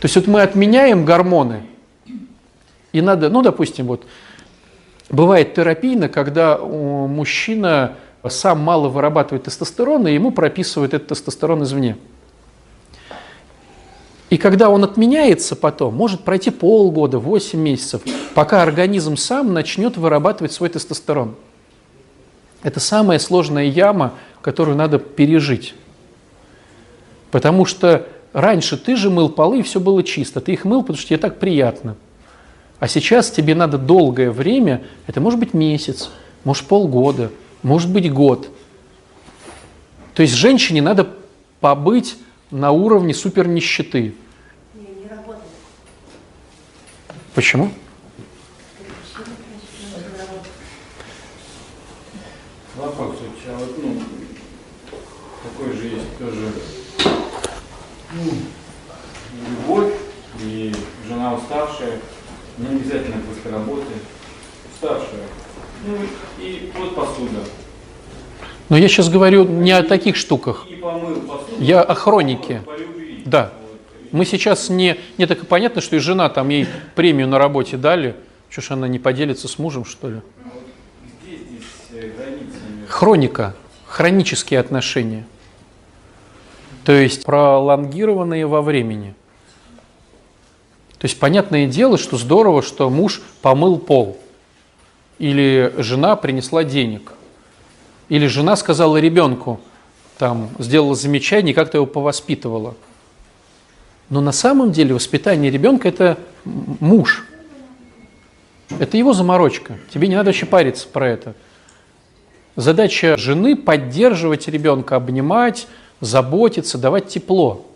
[SPEAKER 1] То есть вот мы отменяем гормоны, и надо, ну, допустим, вот бывает терапийно, когда мужчина сам мало вырабатывает тестостерон, и ему прописывают этот тестостерон извне. И когда он отменяется потом, может пройти полгода, 8 месяцев, пока организм сам начнет вырабатывать свой тестостерон. Это самая сложная яма, которую надо пережить. Потому что раньше ты же мыл полы, и все было чисто. Ты их мыл, потому что тебе так приятно. А сейчас тебе надо долгое время, это может быть месяц, может полгода, может быть год. То есть женщине надо побыть на уровне супер нищеты. Не, не Почему?
[SPEAKER 2] Вопрос, а вот, ну, такой же есть тоже ну, любовь и жена уставшая, не обязательно после работы, уставшая. Ну и вот посуда.
[SPEAKER 1] Но я сейчас говорю не о таких штуках. Я о хронике. Да. Мы сейчас не... Не так и понятно, что и жена там ей премию на работе дали. Что ж она не поделится с мужем, что ли? Хроника. Хронические отношения. То есть пролонгированные во времени. То есть понятное дело, что здорово, что муж помыл пол. Или жена принесла денег. Или жена сказала ребенку, там, сделала замечание, как-то его повоспитывала. Но на самом деле воспитание ребенка – это муж. Это его заморочка. Тебе не надо вообще париться про это. Задача жены – поддерживать ребенка, обнимать, заботиться, давать тепло.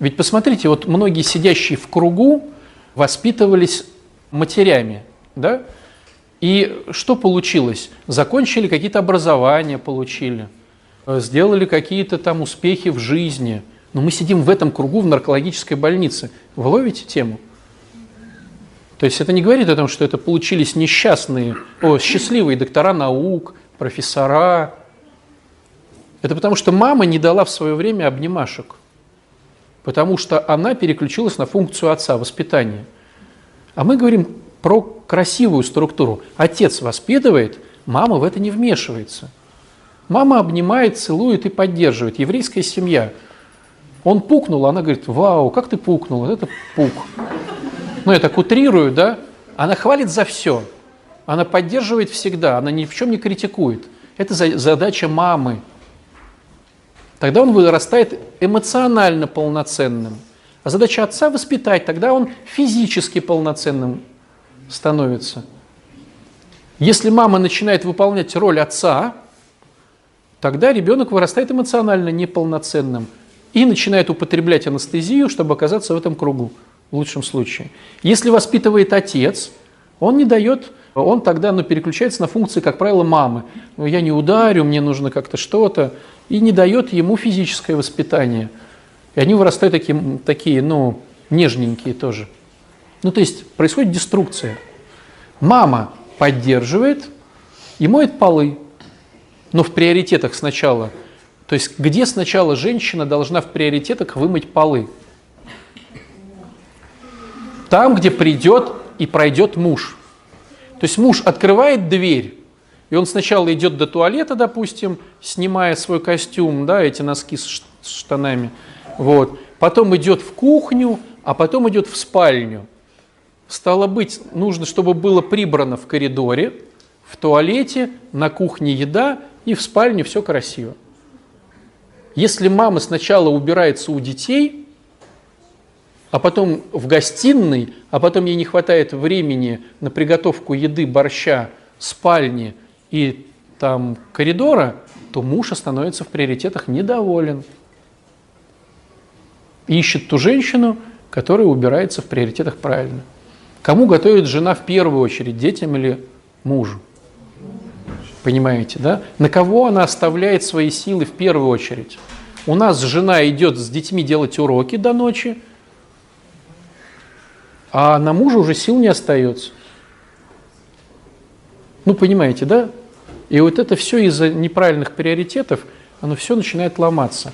[SPEAKER 1] Ведь посмотрите, вот многие сидящие в кругу воспитывались матерями, да? И что получилось? Закончили какие-то образования, получили, сделали какие-то там успехи в жизни. Но мы сидим в этом кругу в наркологической больнице. Вы ловите тему? То есть это не говорит о том, что это получились несчастные, о, счастливые доктора наук, профессора. Это потому что мама не дала в свое время обнимашек. Потому что она переключилась на функцию отца, воспитания. А мы говорим про красивую структуру. Отец воспитывает, мама в это не вмешивается. Мама обнимает, целует и поддерживает. Еврейская семья. Он пукнул, она говорит, вау, как ты пукнул, это пук ну я так утрирую, да, она хвалит за все, она поддерживает всегда, она ни в чем не критикует. Это задача мамы. Тогда он вырастает эмоционально полноценным. А задача отца воспитать, тогда он физически полноценным становится. Если мама начинает выполнять роль отца, тогда ребенок вырастает эмоционально неполноценным и начинает употреблять анестезию, чтобы оказаться в этом кругу в лучшем случае. Если воспитывает отец, он не дает, он тогда ну, переключается на функции, как правило, мамы. Ну, я не ударю, мне нужно как-то что-то. И не дает ему физическое воспитание. И они вырастают такие, такие ну, нежненькие тоже. Ну, то есть происходит деструкция. Мама поддерживает и моет полы. Но в приоритетах сначала. То есть где сначала женщина должна в приоритетах вымыть полы? там, где придет и пройдет муж. То есть муж открывает дверь, и он сначала идет до туалета, допустим, снимая свой костюм, да, эти носки с штанами, вот. потом идет в кухню, а потом идет в спальню. Стало быть, нужно, чтобы было прибрано в коридоре, в туалете, на кухне еда и в спальне все красиво. Если мама сначала убирается у детей – а потом в гостиной, а потом ей не хватает времени на приготовку еды, борща, спальни и там коридора, то муж становится в приоритетах недоволен. Ищет ту женщину, которая убирается в приоритетах правильно. Кому готовит жена в первую очередь, детям или мужу? Понимаете, да? На кого она оставляет свои силы в первую очередь? У нас жена идет с детьми делать уроки до ночи, а на мужа уже сил не остается. Ну, понимаете, да? И вот это все из-за неправильных приоритетов, оно все начинает ломаться.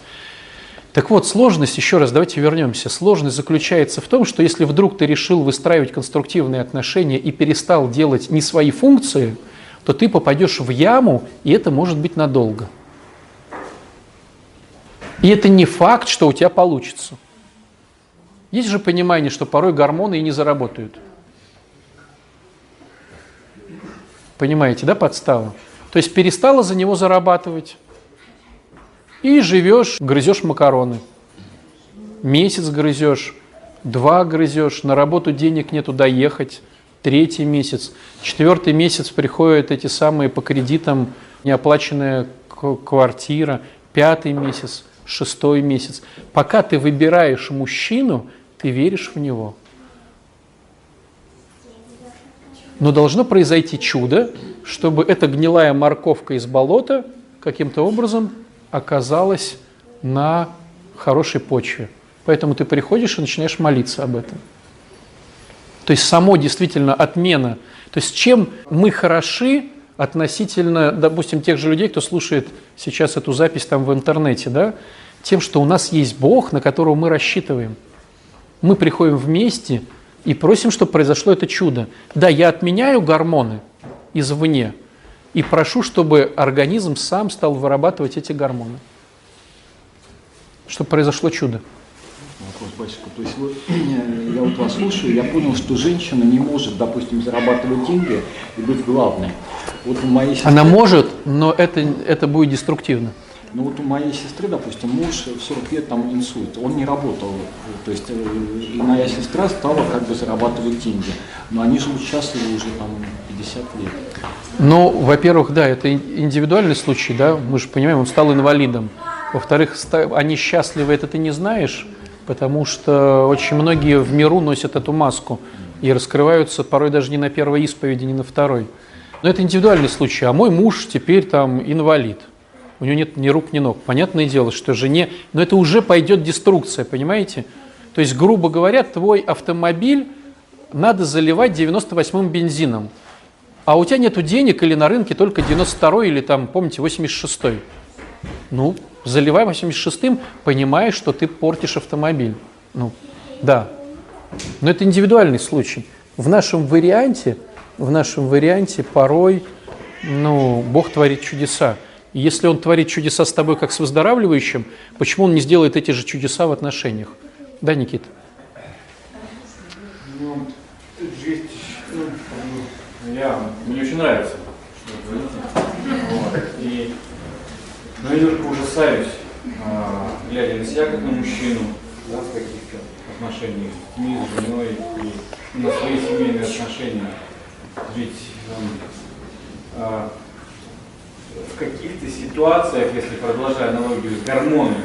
[SPEAKER 1] Так вот, сложность, еще раз, давайте вернемся. Сложность заключается в том, что если вдруг ты решил выстраивать конструктивные отношения и перестал делать не свои функции, то ты попадешь в яму, и это может быть надолго. И это не факт, что у тебя получится. Есть же понимание, что порой гормоны и не заработают. Понимаете, да, подстава? То есть перестала за него зарабатывать. И живешь, грызешь макароны. Месяц грызешь, два грызешь, на работу денег нету доехать, третий месяц, четвертый месяц приходят эти самые по кредитам неоплаченная квартира, пятый месяц, шестой месяц. Пока ты выбираешь мужчину, ты веришь в него. Но должно произойти чудо, чтобы эта гнилая морковка из болота каким-то образом оказалась на хорошей почве. Поэтому ты приходишь и начинаешь молиться об этом. То есть само действительно отмена. То есть чем мы хороши относительно, допустим, тех же людей, кто слушает сейчас эту запись там в интернете, да, тем, что у нас есть Бог, на которого мы рассчитываем – мы приходим вместе и просим, чтобы произошло это чудо. Да, я отменяю гормоны извне и прошу, чтобы организм сам стал вырабатывать эти гормоны. Чтобы произошло чудо.
[SPEAKER 3] Вопрос, батюшка. То есть вот, я вот вас слушаю, я понял, что женщина не может, допустим, зарабатывать деньги и быть главной. Вот
[SPEAKER 1] у моей сестре... Она может, но это, это будет деструктивно.
[SPEAKER 3] Но вот у моей сестры, допустим, муж в 40 лет там инсульт, он не работал, то есть э, и моя сестра стала как бы зарабатывать деньги, но они живут счастливы уже там 50 лет.
[SPEAKER 1] Ну, во-первых, да, это индивидуальный случай, да, мы же понимаем, он стал инвалидом. Во-вторых, они счастливы, это ты не знаешь, потому что очень многие в миру носят эту маску и раскрываются порой даже не на первой исповеди, не на второй. Но это индивидуальный случай, а мой муж теперь там инвалид. У него нет ни рук, ни ног. Понятное дело, что жене... Но это уже пойдет деструкция, понимаете? То есть, грубо говоря, твой автомобиль надо заливать 98-м бензином. А у тебя нету денег или на рынке только 92-й или там, помните, 86-й. Ну, заливай 86-м, понимая, что ты портишь автомобиль. Ну, да. Но это индивидуальный случай. В нашем варианте, в нашем варианте порой, ну, Бог творит чудеса. Если Он творит чудеса с тобой, как с выздоравливающим, почему Он не сделает эти же чудеса в отношениях? Да, Никита?
[SPEAKER 2] Ну, есть, ну, мне очень нравится. Вот. И, но я немножко ужасаюсь, а, глядя на себя как на мужчину, да, в каких-то отношениях с детьми, с женой и на свои семейные отношения. Ведь а, в каких-то ситуациях, если продолжая аналогию с гормонами,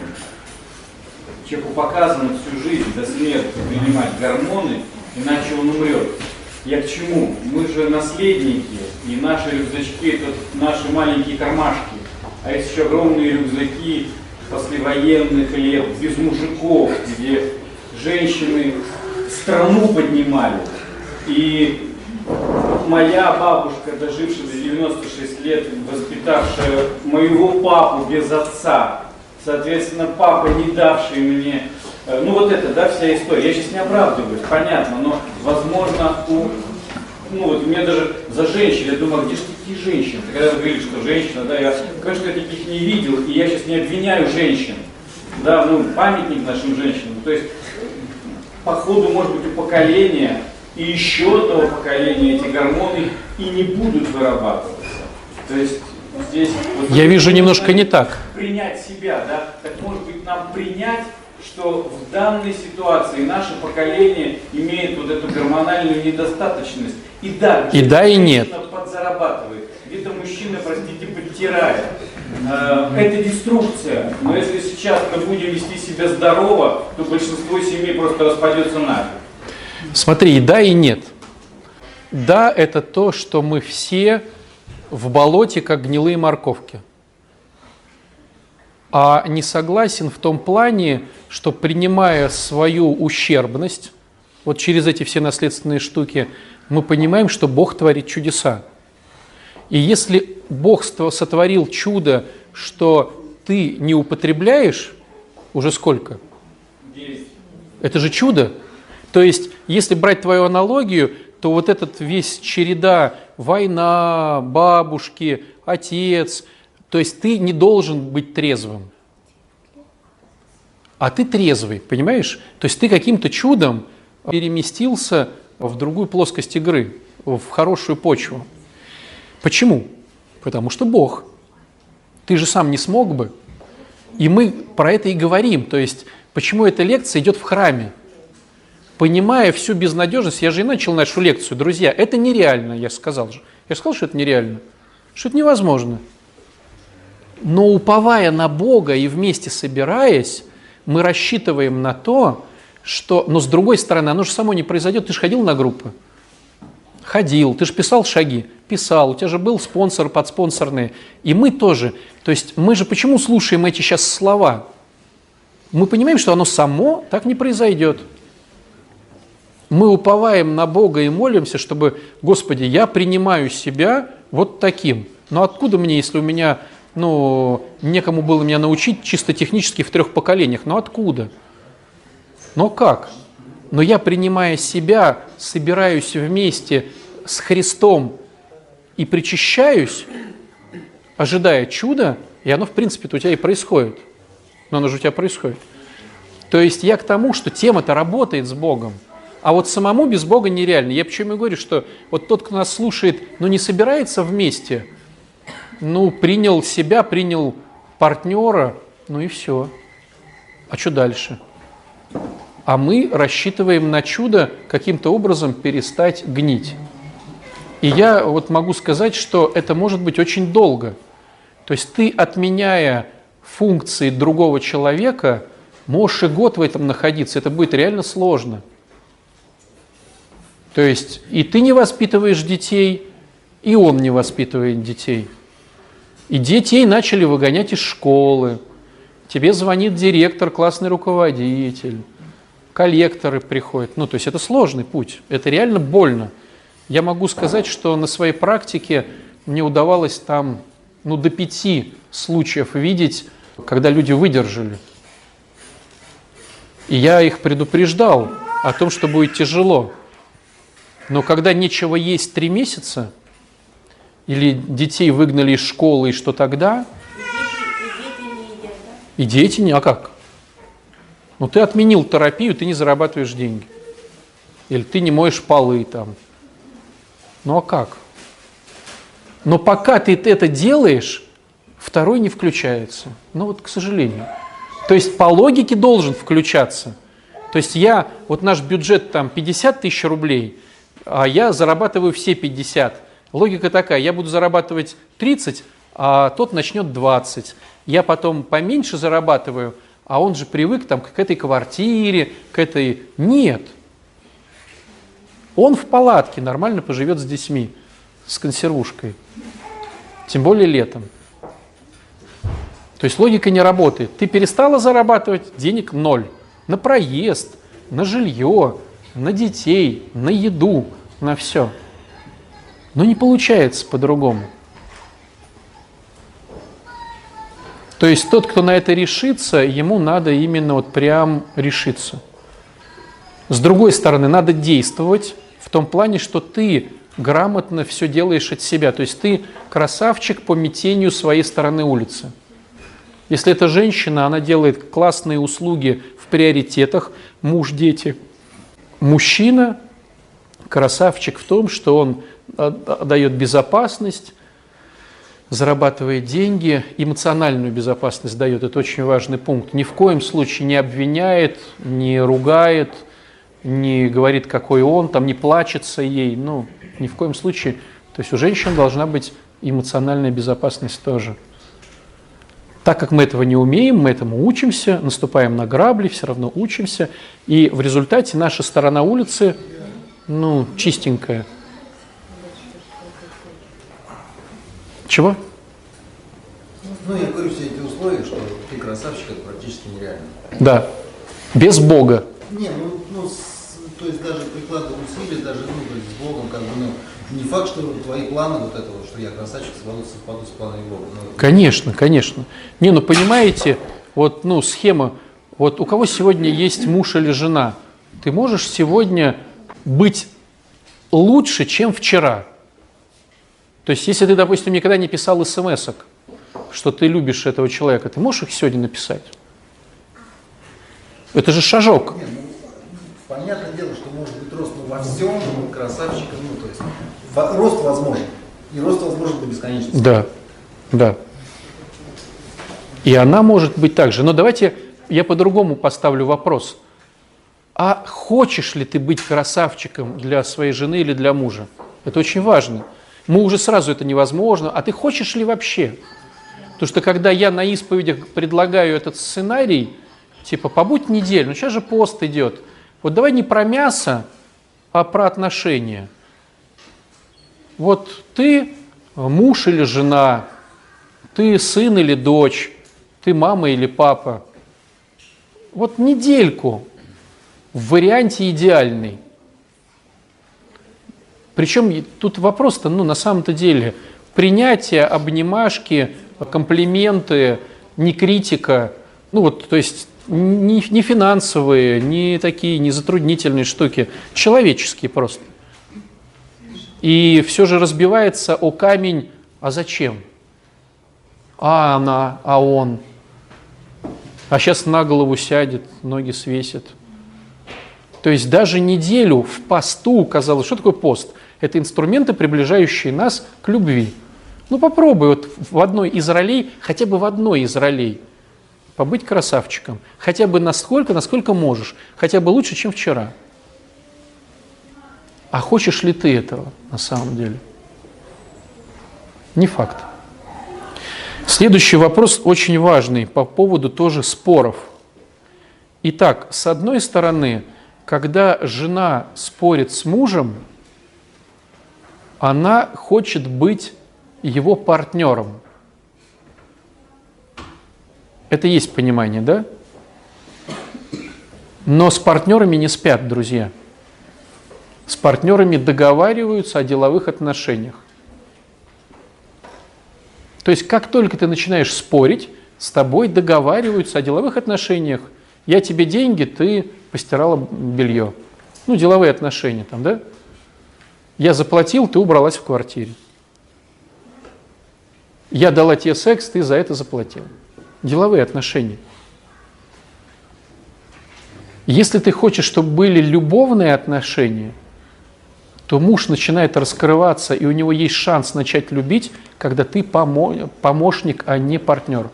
[SPEAKER 2] человеку показано всю жизнь до смерти принимать гормоны, иначе он умрет. Я к чему? Мы же наследники, и наши рюкзачки это наши маленькие кармашки. А есть еще огромные рюкзаки послевоенных лет, без мужиков, где женщины страну поднимали. И моя бабушка, дожившая до 96 лет, воспитавшая моего папу без отца, соответственно, папа, не давший мне, э, ну вот это, да, вся история. Я сейчас не оправдываюсь, понятно, но, возможно, у, ну вот у меня даже за женщин, я думаю, а где же такие женщины? Когда вы говорили, что женщина, да, я, конечно, таких не видел, и я сейчас не обвиняю женщин, да, ну, памятник нашим женщинам, то есть, по ходу, может быть, у поколения и еще одного поколения эти гормоны и не будут вырабатываться. То есть здесь...
[SPEAKER 1] Вот, Я вижу немножко не так.
[SPEAKER 2] Принять себя, да? Так может быть нам принять, что в данной ситуации наше поколение имеет вот эту гормональную недостаточность. И да,
[SPEAKER 1] и да, и нет.
[SPEAKER 2] подзарабатывает. Где-то мужчина, простите, подтирает. Э, это деструкция. Но если сейчас мы будем вести себя здорово, то большинство семей просто распадется нафиг.
[SPEAKER 1] Смотри, и да, и нет. Да, это то, что мы все в болоте, как гнилые морковки. А не согласен в том плане, что принимая свою ущербность, вот через эти все наследственные штуки, мы понимаем, что Бог творит чудеса. И если Бог сотворил чудо, что ты не употребляешь, уже сколько? 10. Это же чудо. То есть, если брать твою аналогию, то вот этот весь череда война, бабушки, отец, то есть ты не должен быть трезвым. А ты трезвый, понимаешь? То есть ты каким-то чудом переместился в другую плоскость игры, в хорошую почву. Почему? Потому что Бог. Ты же сам не смог бы. И мы про это и говорим. То есть, почему эта лекция идет в храме? Понимая всю безнадежность, я же и начал нашу лекцию, друзья, это нереально, я сказал же. Я сказал, что это нереально, что это невозможно. Но уповая на Бога и вместе собираясь, мы рассчитываем на то, что, но с другой стороны, оно же само не произойдет. Ты же ходил на группы? Ходил. Ты же писал шаги? Писал. У тебя же был спонсор, подспонсорные. И мы тоже. То есть мы же почему слушаем эти сейчас слова? Мы понимаем, что оно само так не произойдет мы уповаем на Бога и молимся, чтобы, Господи, я принимаю себя вот таким. Но откуда мне, если у меня, ну, некому было меня научить чисто технически в трех поколениях? Но откуда? Но как? Но я, принимая себя, собираюсь вместе с Христом и причащаюсь, ожидая чуда, и оно, в принципе, у тебя и происходит. Но оно же у тебя происходит. То есть я к тому, что тема-то работает с Богом. А вот самому без Бога нереально. Я почему и говорю, что вот тот, кто нас слушает, но не собирается вместе, ну, принял себя, принял партнера, ну и все. А что дальше? А мы рассчитываем на чудо каким-то образом перестать гнить. И я вот могу сказать, что это может быть очень долго. То есть ты, отменяя функции другого человека, можешь и год в этом находиться. Это будет реально сложно. То есть и ты не воспитываешь детей, и он не воспитывает детей. И детей начали выгонять из школы. Тебе звонит директор, классный руководитель, коллекторы приходят. Ну, то есть это сложный путь, это реально больно. Я могу сказать, что на своей практике мне удавалось там ну, до пяти случаев видеть, когда люди выдержали. И я их предупреждал о том, что будет тяжело. Но когда нечего есть три месяца, или детей выгнали из школы, и что тогда? И дети, не, а как? Ну ты отменил терапию, ты не зарабатываешь деньги. Или ты не моешь полы там. Ну а как? Но пока ты это делаешь, второй не включается. Ну вот, к сожалению. То есть по логике должен включаться. То есть я, вот наш бюджет там 50 тысяч рублей, а я зарабатываю все 50. Логика такая, я буду зарабатывать 30, а тот начнет 20. Я потом поменьше зарабатываю, а он же привык там, к этой квартире, к этой... Нет. Он в палатке нормально поживет с детьми, с консервушкой. Тем более летом. То есть логика не работает. Ты перестала зарабатывать, денег ноль. На проезд, на жилье, на детей, на еду, на все. Но не получается по-другому. То есть тот, кто на это решится, ему надо именно вот прям решиться. С другой стороны, надо действовать в том плане, что ты грамотно все делаешь от себя. То есть ты красавчик по метению своей стороны улицы. Если это женщина, она делает классные услуги в приоритетах, муж, дети. Мужчина красавчик в том, что он дает безопасность, зарабатывает деньги, эмоциональную безопасность дает. Это очень важный пункт. Ни в коем случае не обвиняет, не ругает, не говорит, какой он, там не плачется ей. Ну, ни в коем случае. То есть у женщин должна быть эмоциональная безопасность тоже. Так как мы этого не умеем, мы этому учимся, наступаем на грабли, все равно учимся, и в результате наша сторона улицы, ну, чистенькая – Чего?
[SPEAKER 4] Ну, я говорю, все эти условия, что ты красавчик, это практически нереально.
[SPEAKER 1] Да. Без Бога.
[SPEAKER 4] Не, ну, ну с, то есть даже прикладывая усилия, даже, ну, то есть с Богом, как бы, ну, не факт, что твои планы вот этого, что я красавчик, совпадут, совпадут с планами Бога. Но...
[SPEAKER 1] Конечно, конечно. Не, ну, понимаете, вот, ну, схема, вот у кого сегодня есть муж или жена, ты можешь сегодня быть лучше, чем вчера. То есть, если ты, допустим, никогда не писал смс что ты любишь этого человека, ты можешь их сегодня написать? Это же шажок.
[SPEAKER 4] Нет, ну, понятное дело, что может быть рост ну, во всем, красавчиком, ну, то есть рост возможен. И рост возможен до бесконечности.
[SPEAKER 1] Да, да. И она может быть так же. Но давайте я по-другому поставлю вопрос. А хочешь ли ты быть красавчиком для своей жены или для мужа? Это очень важно. Мы уже сразу это невозможно. А ты хочешь ли вообще? Потому что когда я на исповедях предлагаю этот сценарий, типа побудь неделю, ну сейчас же пост идет. Вот давай не про мясо, а про отношения. Вот ты муж или жена, ты сын или дочь, ты мама или папа. Вот недельку в варианте идеальный. Причем тут вопрос-то, ну, на самом-то деле, принятие, обнимашки, комплименты, не критика, ну вот, то есть не, не финансовые, не такие, не затруднительные штуки, человеческие просто. И все же разбивается о камень, а зачем? А она, а он. А сейчас на голову сядет, ноги свесит. То есть даже неделю в посту, казалось, что такое пост? Это инструменты, приближающие нас к любви. Ну попробуй вот в одной из ролей, хотя бы в одной из ролей, побыть красавчиком. Хотя бы насколько, насколько можешь. Хотя бы лучше, чем вчера. А хочешь ли ты этого на самом деле? Не факт. Следующий вопрос очень важный по поводу тоже споров. Итак, с одной стороны, когда жена спорит с мужем, она хочет быть его партнером. Это есть понимание, да? Но с партнерами не спят, друзья. С партнерами договариваются о деловых отношениях. То есть, как только ты начинаешь спорить, с тобой договариваются о деловых отношениях. Я тебе деньги, ты постирала белье. Ну, деловые отношения там, да? Я заплатил, ты убралась в квартире. Я дала тебе секс, ты за это заплатил. Деловые отношения. Если ты хочешь, чтобы были любовные отношения, то муж начинает раскрываться, и у него есть шанс начать любить, когда ты помо помощник, а не партнер.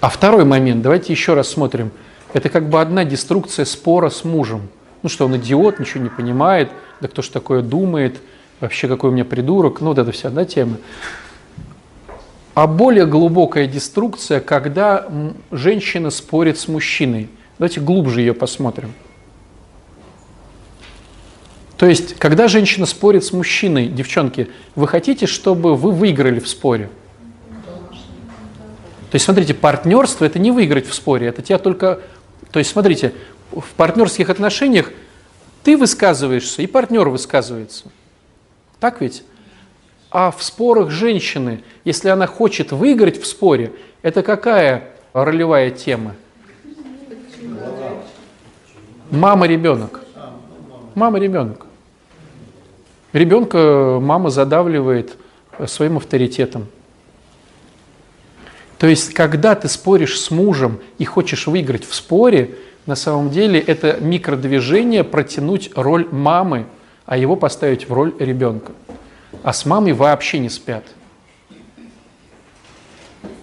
[SPEAKER 1] А второй момент, давайте еще раз смотрим. Это как бы одна деструкция спора с мужем. Ну что, он идиот, ничего не понимает, да кто ж такое думает, вообще какой у меня придурок, ну вот это вся одна тема. А более глубокая деструкция, когда женщина спорит с мужчиной. Давайте глубже ее посмотрим. То есть, когда женщина спорит с мужчиной, девчонки, вы хотите, чтобы вы выиграли в споре? То есть, смотрите, партнерство – это не выиграть в споре, это тебя только… То есть, смотрите, в партнерских отношениях ты высказываешься, и партнер высказывается. Так ведь? А в спорах женщины, если она хочет выиграть в споре, это какая ролевая тема? Мама-ребенок. Мама-ребенок. Ребенка мама задавливает своим авторитетом. То есть, когда ты споришь с мужем и хочешь выиграть в споре, на самом деле это микродвижение протянуть роль мамы, а его поставить в роль ребенка. А с мамой вообще не спят.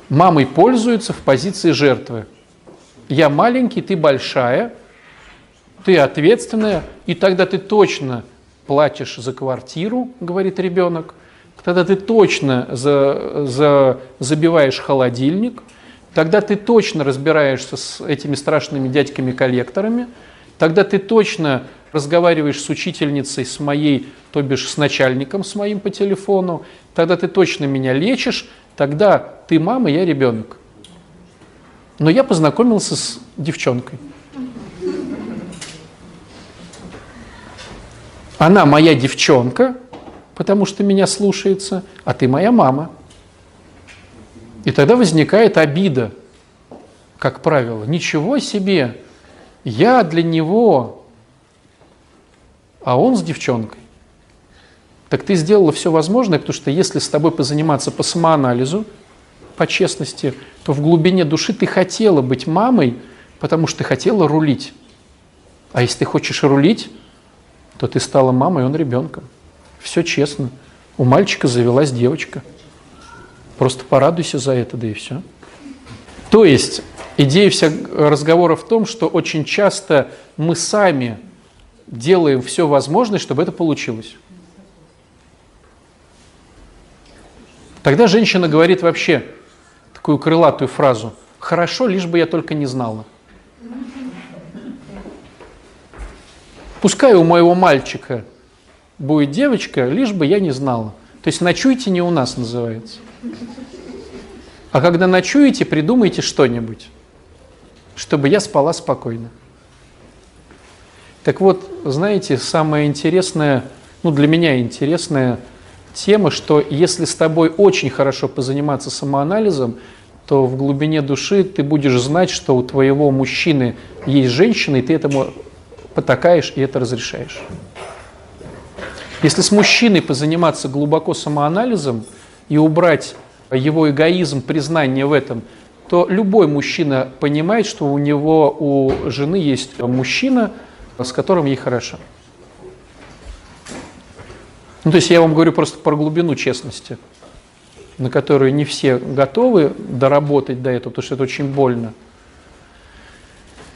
[SPEAKER 1] Мамой пользуются в позиции жертвы. Я маленький, ты большая, ты ответственная, и тогда ты точно платишь за квартиру, говорит ребенок, тогда ты точно за, за, забиваешь холодильник, тогда ты точно разбираешься с этими страшными дядьками-коллекторами, тогда ты точно разговариваешь с учительницей, с моей, то бишь с начальником с моим по телефону, тогда ты точно меня лечишь, тогда ты мама, я ребенок. Но я познакомился с девчонкой. Она моя девчонка, потому что меня слушается, а ты моя мама. И тогда возникает обида, как правило. Ничего себе, я для него, а он с девчонкой. Так ты сделала все возможное, потому что если с тобой позаниматься по самоанализу, по честности, то в глубине души ты хотела быть мамой, потому что ты хотела рулить. А если ты хочешь рулить, то ты стала мамой, он ребенком. Все честно. У мальчика завелась девочка. Просто порадуйся за это, да и все. То есть идея вся разговора в том, что очень часто мы сами делаем все возможное, чтобы это получилось. Тогда женщина говорит вообще такую крылатую фразу «хорошо, лишь бы я только не знала». Пускай у моего мальчика будет девочка, лишь бы я не знала. То есть ночуйте не у нас называется. А когда ночуете, придумайте что-нибудь, чтобы я спала спокойно. Так вот, знаете, самое интересное, ну для меня интересная тема, что если с тобой очень хорошо позаниматься самоанализом, то в глубине души ты будешь знать, что у твоего мужчины есть женщина, и ты этому потакаешь и это разрешаешь. Если с мужчиной позаниматься глубоко самоанализом и убрать его эгоизм, признание в этом, то любой мужчина понимает, что у него, у жены есть мужчина, с которым ей хорошо. Ну, то есть я вам говорю просто про глубину честности, на которую не все готовы доработать до этого, потому что это очень больно.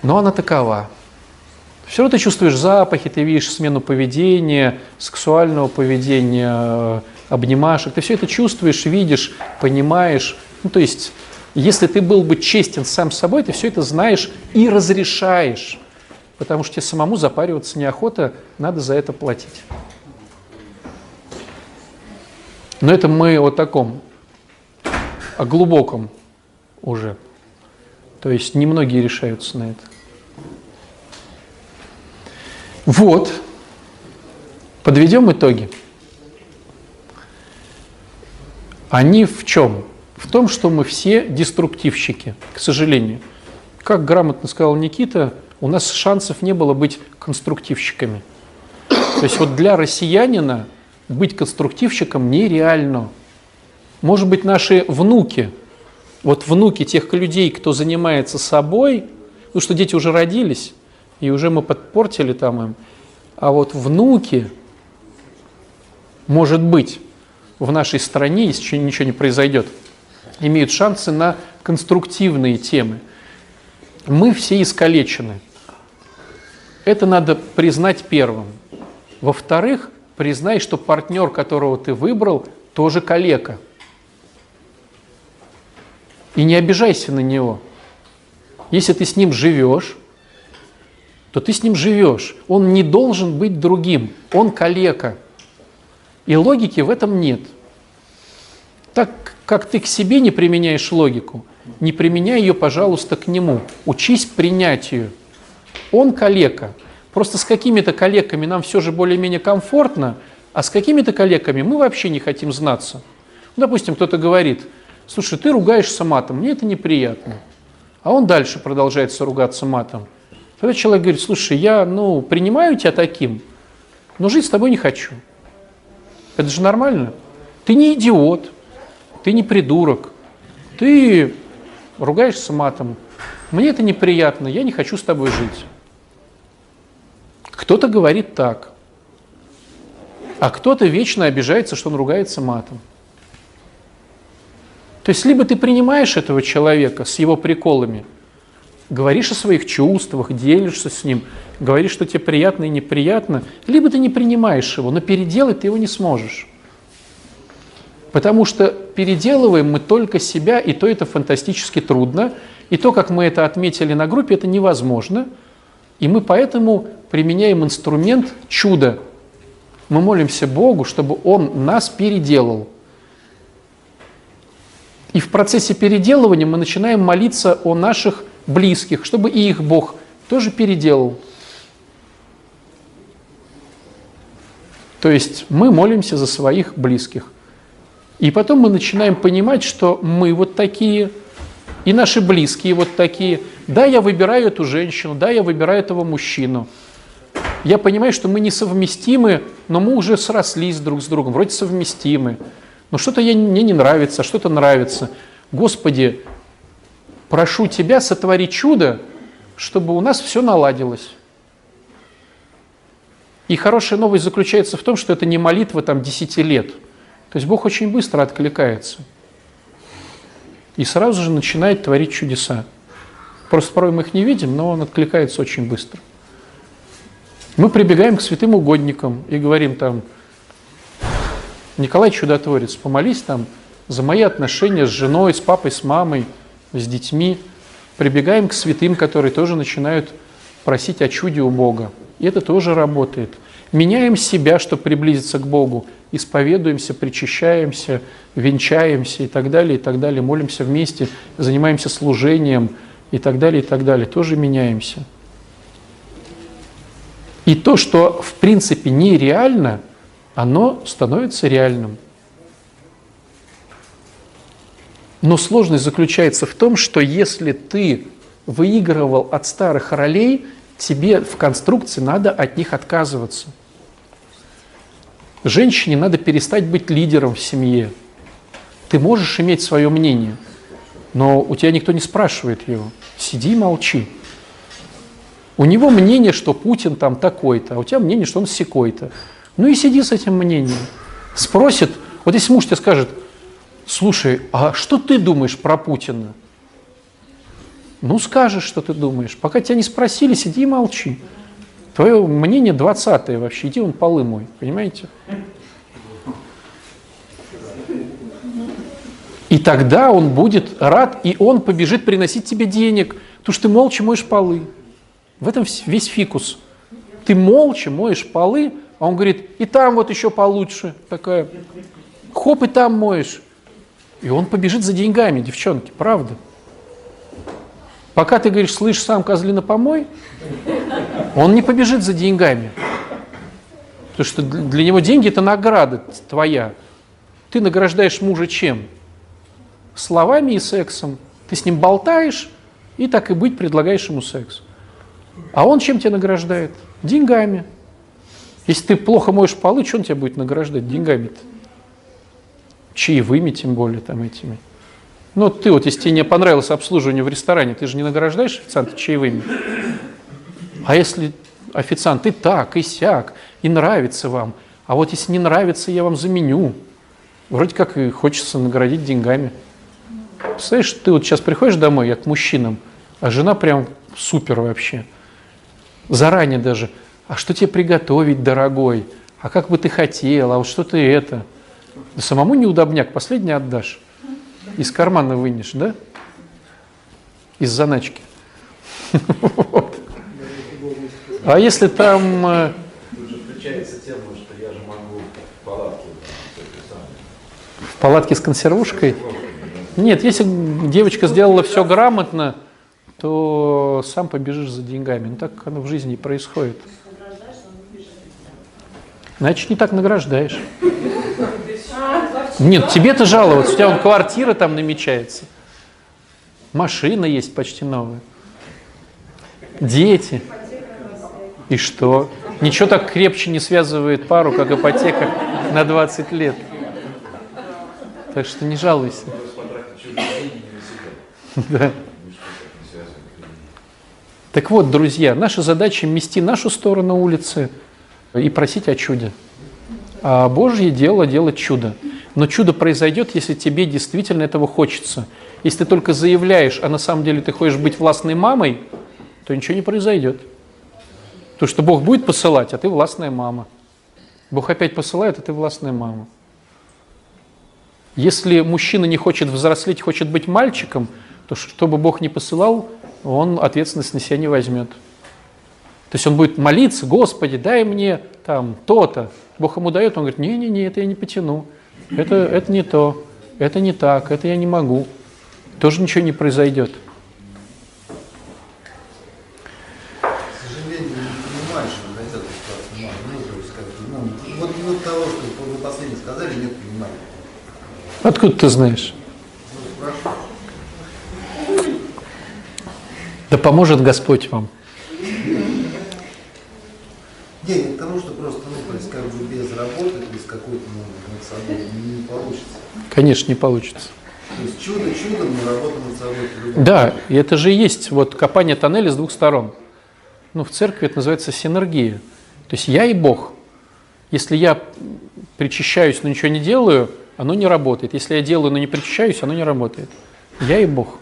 [SPEAKER 1] Но она такова. Все равно ты чувствуешь запахи, ты видишь смену поведения, сексуального поведения, обнимашек. Ты все это чувствуешь, видишь, понимаешь. Ну, то есть, если ты был бы честен сам с собой, ты все это знаешь и разрешаешь. Потому что тебе самому запариваться неохота, надо за это платить. Но это мы о таком, о глубоком уже. То есть немногие решаются на это. Вот. Подведем итоги. Они в чем? В том, что мы все деструктивщики, к сожалению. Как грамотно сказал Никита, у нас шансов не было быть конструктивщиками. То есть вот для россиянина быть конструктивщиком нереально. Может быть, наши внуки, вот внуки тех людей, кто занимается собой, ну что дети уже родились, и уже мы подпортили там им. А вот внуки, может быть, в нашей стране, если ничего не произойдет, имеют шансы на конструктивные темы. Мы все искалечены. Это надо признать первым. Во-вторых, признай, что партнер, которого ты выбрал, тоже калека. И не обижайся на него. Если ты с ним живешь, то ты с ним живешь. Он не должен быть другим, он калека. И логики в этом нет. Так как ты к себе не применяешь логику, не применяй ее, пожалуйста, к нему. Учись принятию. Он калека. Просто с какими-то коллегами нам все же более-менее комфортно, а с какими-то коллегами мы вообще не хотим знаться. Ну, допустим, кто-то говорит, слушай, ты ругаешься матом, мне это неприятно. А он дальше продолжает ругаться матом. Когда человек говорит, слушай, я ну, принимаю тебя таким, но жить с тобой не хочу. Это же нормально. Ты не идиот, ты не придурок, ты ругаешься матом. Мне это неприятно, я не хочу с тобой жить. Кто-то говорит так, а кто-то вечно обижается, что он ругается матом. То есть либо ты принимаешь этого человека с его приколами – говоришь о своих чувствах, делишься с ним, говоришь, что тебе приятно и неприятно, либо ты не принимаешь его, но переделать ты его не сможешь. Потому что переделываем мы только себя, и то это фантастически трудно, и то, как мы это отметили на группе, это невозможно. И мы поэтому применяем инструмент чуда. Мы молимся Богу, чтобы Он нас переделал. И в процессе переделывания мы начинаем молиться о наших близких, чтобы и их Бог тоже переделал. То есть мы молимся за своих близких. И потом мы начинаем понимать, что мы вот такие, и наши близкие вот такие. Да, я выбираю эту женщину, да, я выбираю этого мужчину. Я понимаю, что мы несовместимы, но мы уже срослись друг с другом, вроде совместимы. Но что-то мне не нравится, что-то нравится. Господи, прошу тебя, сотвори чудо, чтобы у нас все наладилось. И хорошая новость заключается в том, что это не молитва там 10 лет. То есть Бог очень быстро откликается. И сразу же начинает творить чудеса. Просто порой мы их не видим, но он откликается очень быстро. Мы прибегаем к святым угодникам и говорим там, Николай Чудотворец, помолись там за мои отношения с женой, с папой, с мамой – с детьми, прибегаем к святым, которые тоже начинают просить о чуде у Бога. И это тоже работает. Меняем себя, чтобы приблизиться к Богу, исповедуемся, причащаемся, венчаемся и так далее, и так далее, молимся вместе, занимаемся служением и так далее, и так далее, тоже меняемся. И то, что в принципе нереально, оно становится реальным. Но сложность заключается в том, что если ты выигрывал от старых ролей, тебе в конструкции надо от них отказываться. Женщине надо перестать быть лидером в семье. Ты можешь иметь свое мнение, но у тебя никто не спрашивает его. Сиди и молчи. У него мнение, что Путин там такой-то, а у тебя мнение, что он секой-то. Ну и сиди с этим мнением. Спросит, вот если муж тебе скажет, слушай, а что ты думаешь про Путина? Ну, скажешь, что ты думаешь. Пока тебя не спросили, сиди и молчи. Твое мнение 20 вообще, иди он полы мой, понимаете? И тогда он будет рад, и он побежит приносить тебе денег, потому что ты молча моешь полы. В этом весь фикус. Ты молча моешь полы, а он говорит, и там вот еще получше. Такая, хоп, и там моешь. И он побежит за деньгами, девчонки, правда. Пока ты говоришь, слышь, сам козлина помой, он не побежит за деньгами. Потому что для него деньги – это награда твоя. Ты награждаешь мужа чем? Словами и сексом. Ты с ним болтаешь, и так и быть предлагаешь ему секс. А он чем тебя награждает? Деньгами. Если ты плохо моешь полы, что он тебя будет награждать деньгами-то? Чаевыми тем более там этими. Ну, ты вот, если тебе не понравилось обслуживание в ресторане, ты же не награждаешь официанта чаевыми. А если официант и так, и сяк, и нравится вам, а вот если не нравится, я вам заменю. Вроде как и хочется наградить деньгами. Представляешь, ты вот сейчас приходишь домой, я к мужчинам, а жена прям супер вообще. Заранее даже. А что тебе приготовить, дорогой? А как бы ты хотел? А вот что ты это? Да самому неудобняк, последний отдашь. Из кармана вынешь, да? Из заначки. А если там... Э, в палатке с консервушкой? Нет, если девочка сделала все грамотно, то сам побежишь за деньгами. Ну так оно в жизни происходит. Значит, не так награждаешь. Нет, тебе-то жаловаться, у тебя вон квартира там намечается. Машина есть почти новая. Дети. И что? Ничего так крепче не связывает пару, как ипотека на 20 лет. Так что не жалуйся. Да. Так вот, друзья, наша задача мести нашу сторону улицы и просить о чуде. А Божье дело делать чудо. Но чудо произойдет, если тебе действительно этого хочется. Если ты только заявляешь, а на самом деле ты хочешь быть властной мамой, то ничего не произойдет. То, что Бог будет посылать, а ты властная мама. Бог опять посылает, а ты властная мама. Если мужчина не хочет взрослеть, хочет быть мальчиком, то чтобы Бог не посылал, он ответственность на себя не возьмет. То есть он будет молиться, Господи, дай мне там то-то. Бог ему дает, он говорит, не-не-не, это я не потяну это, это не то, это не так, это я не могу. Тоже ничего не произойдет.
[SPEAKER 4] К сожалению, не понимаешь, что хотят ситуацию ну, то есть, как, ну, вот, вот того, что вы последнее сказали, нет понимания.
[SPEAKER 1] Откуда ты знаешь?
[SPEAKER 4] Ну,
[SPEAKER 1] да поможет Господь вам.
[SPEAKER 4] Нет, к тому, что просто, ну, как бы без работы, без какой-то, ну, собой не, получится.
[SPEAKER 1] Конечно, не получится.
[SPEAKER 4] То есть чудо чудом, но работа над собой
[SPEAKER 1] Да, и это же и есть вот копание тоннеля с двух сторон. Ну, в церкви это называется синергия. То есть я и Бог. Если я причащаюсь, но ничего не делаю, оно не работает. Если я делаю, но не причащаюсь, оно не работает. Я и Бог.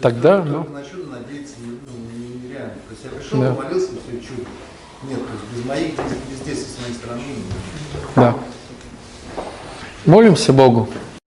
[SPEAKER 1] Тогда,
[SPEAKER 4] только,
[SPEAKER 1] ну...
[SPEAKER 4] Только на чудо надеяться ну, нереально. То есть я пришел, да. молился, все чудо. Нет, то есть без моих без действий с моей стороны.
[SPEAKER 1] Да. Молимся Богу.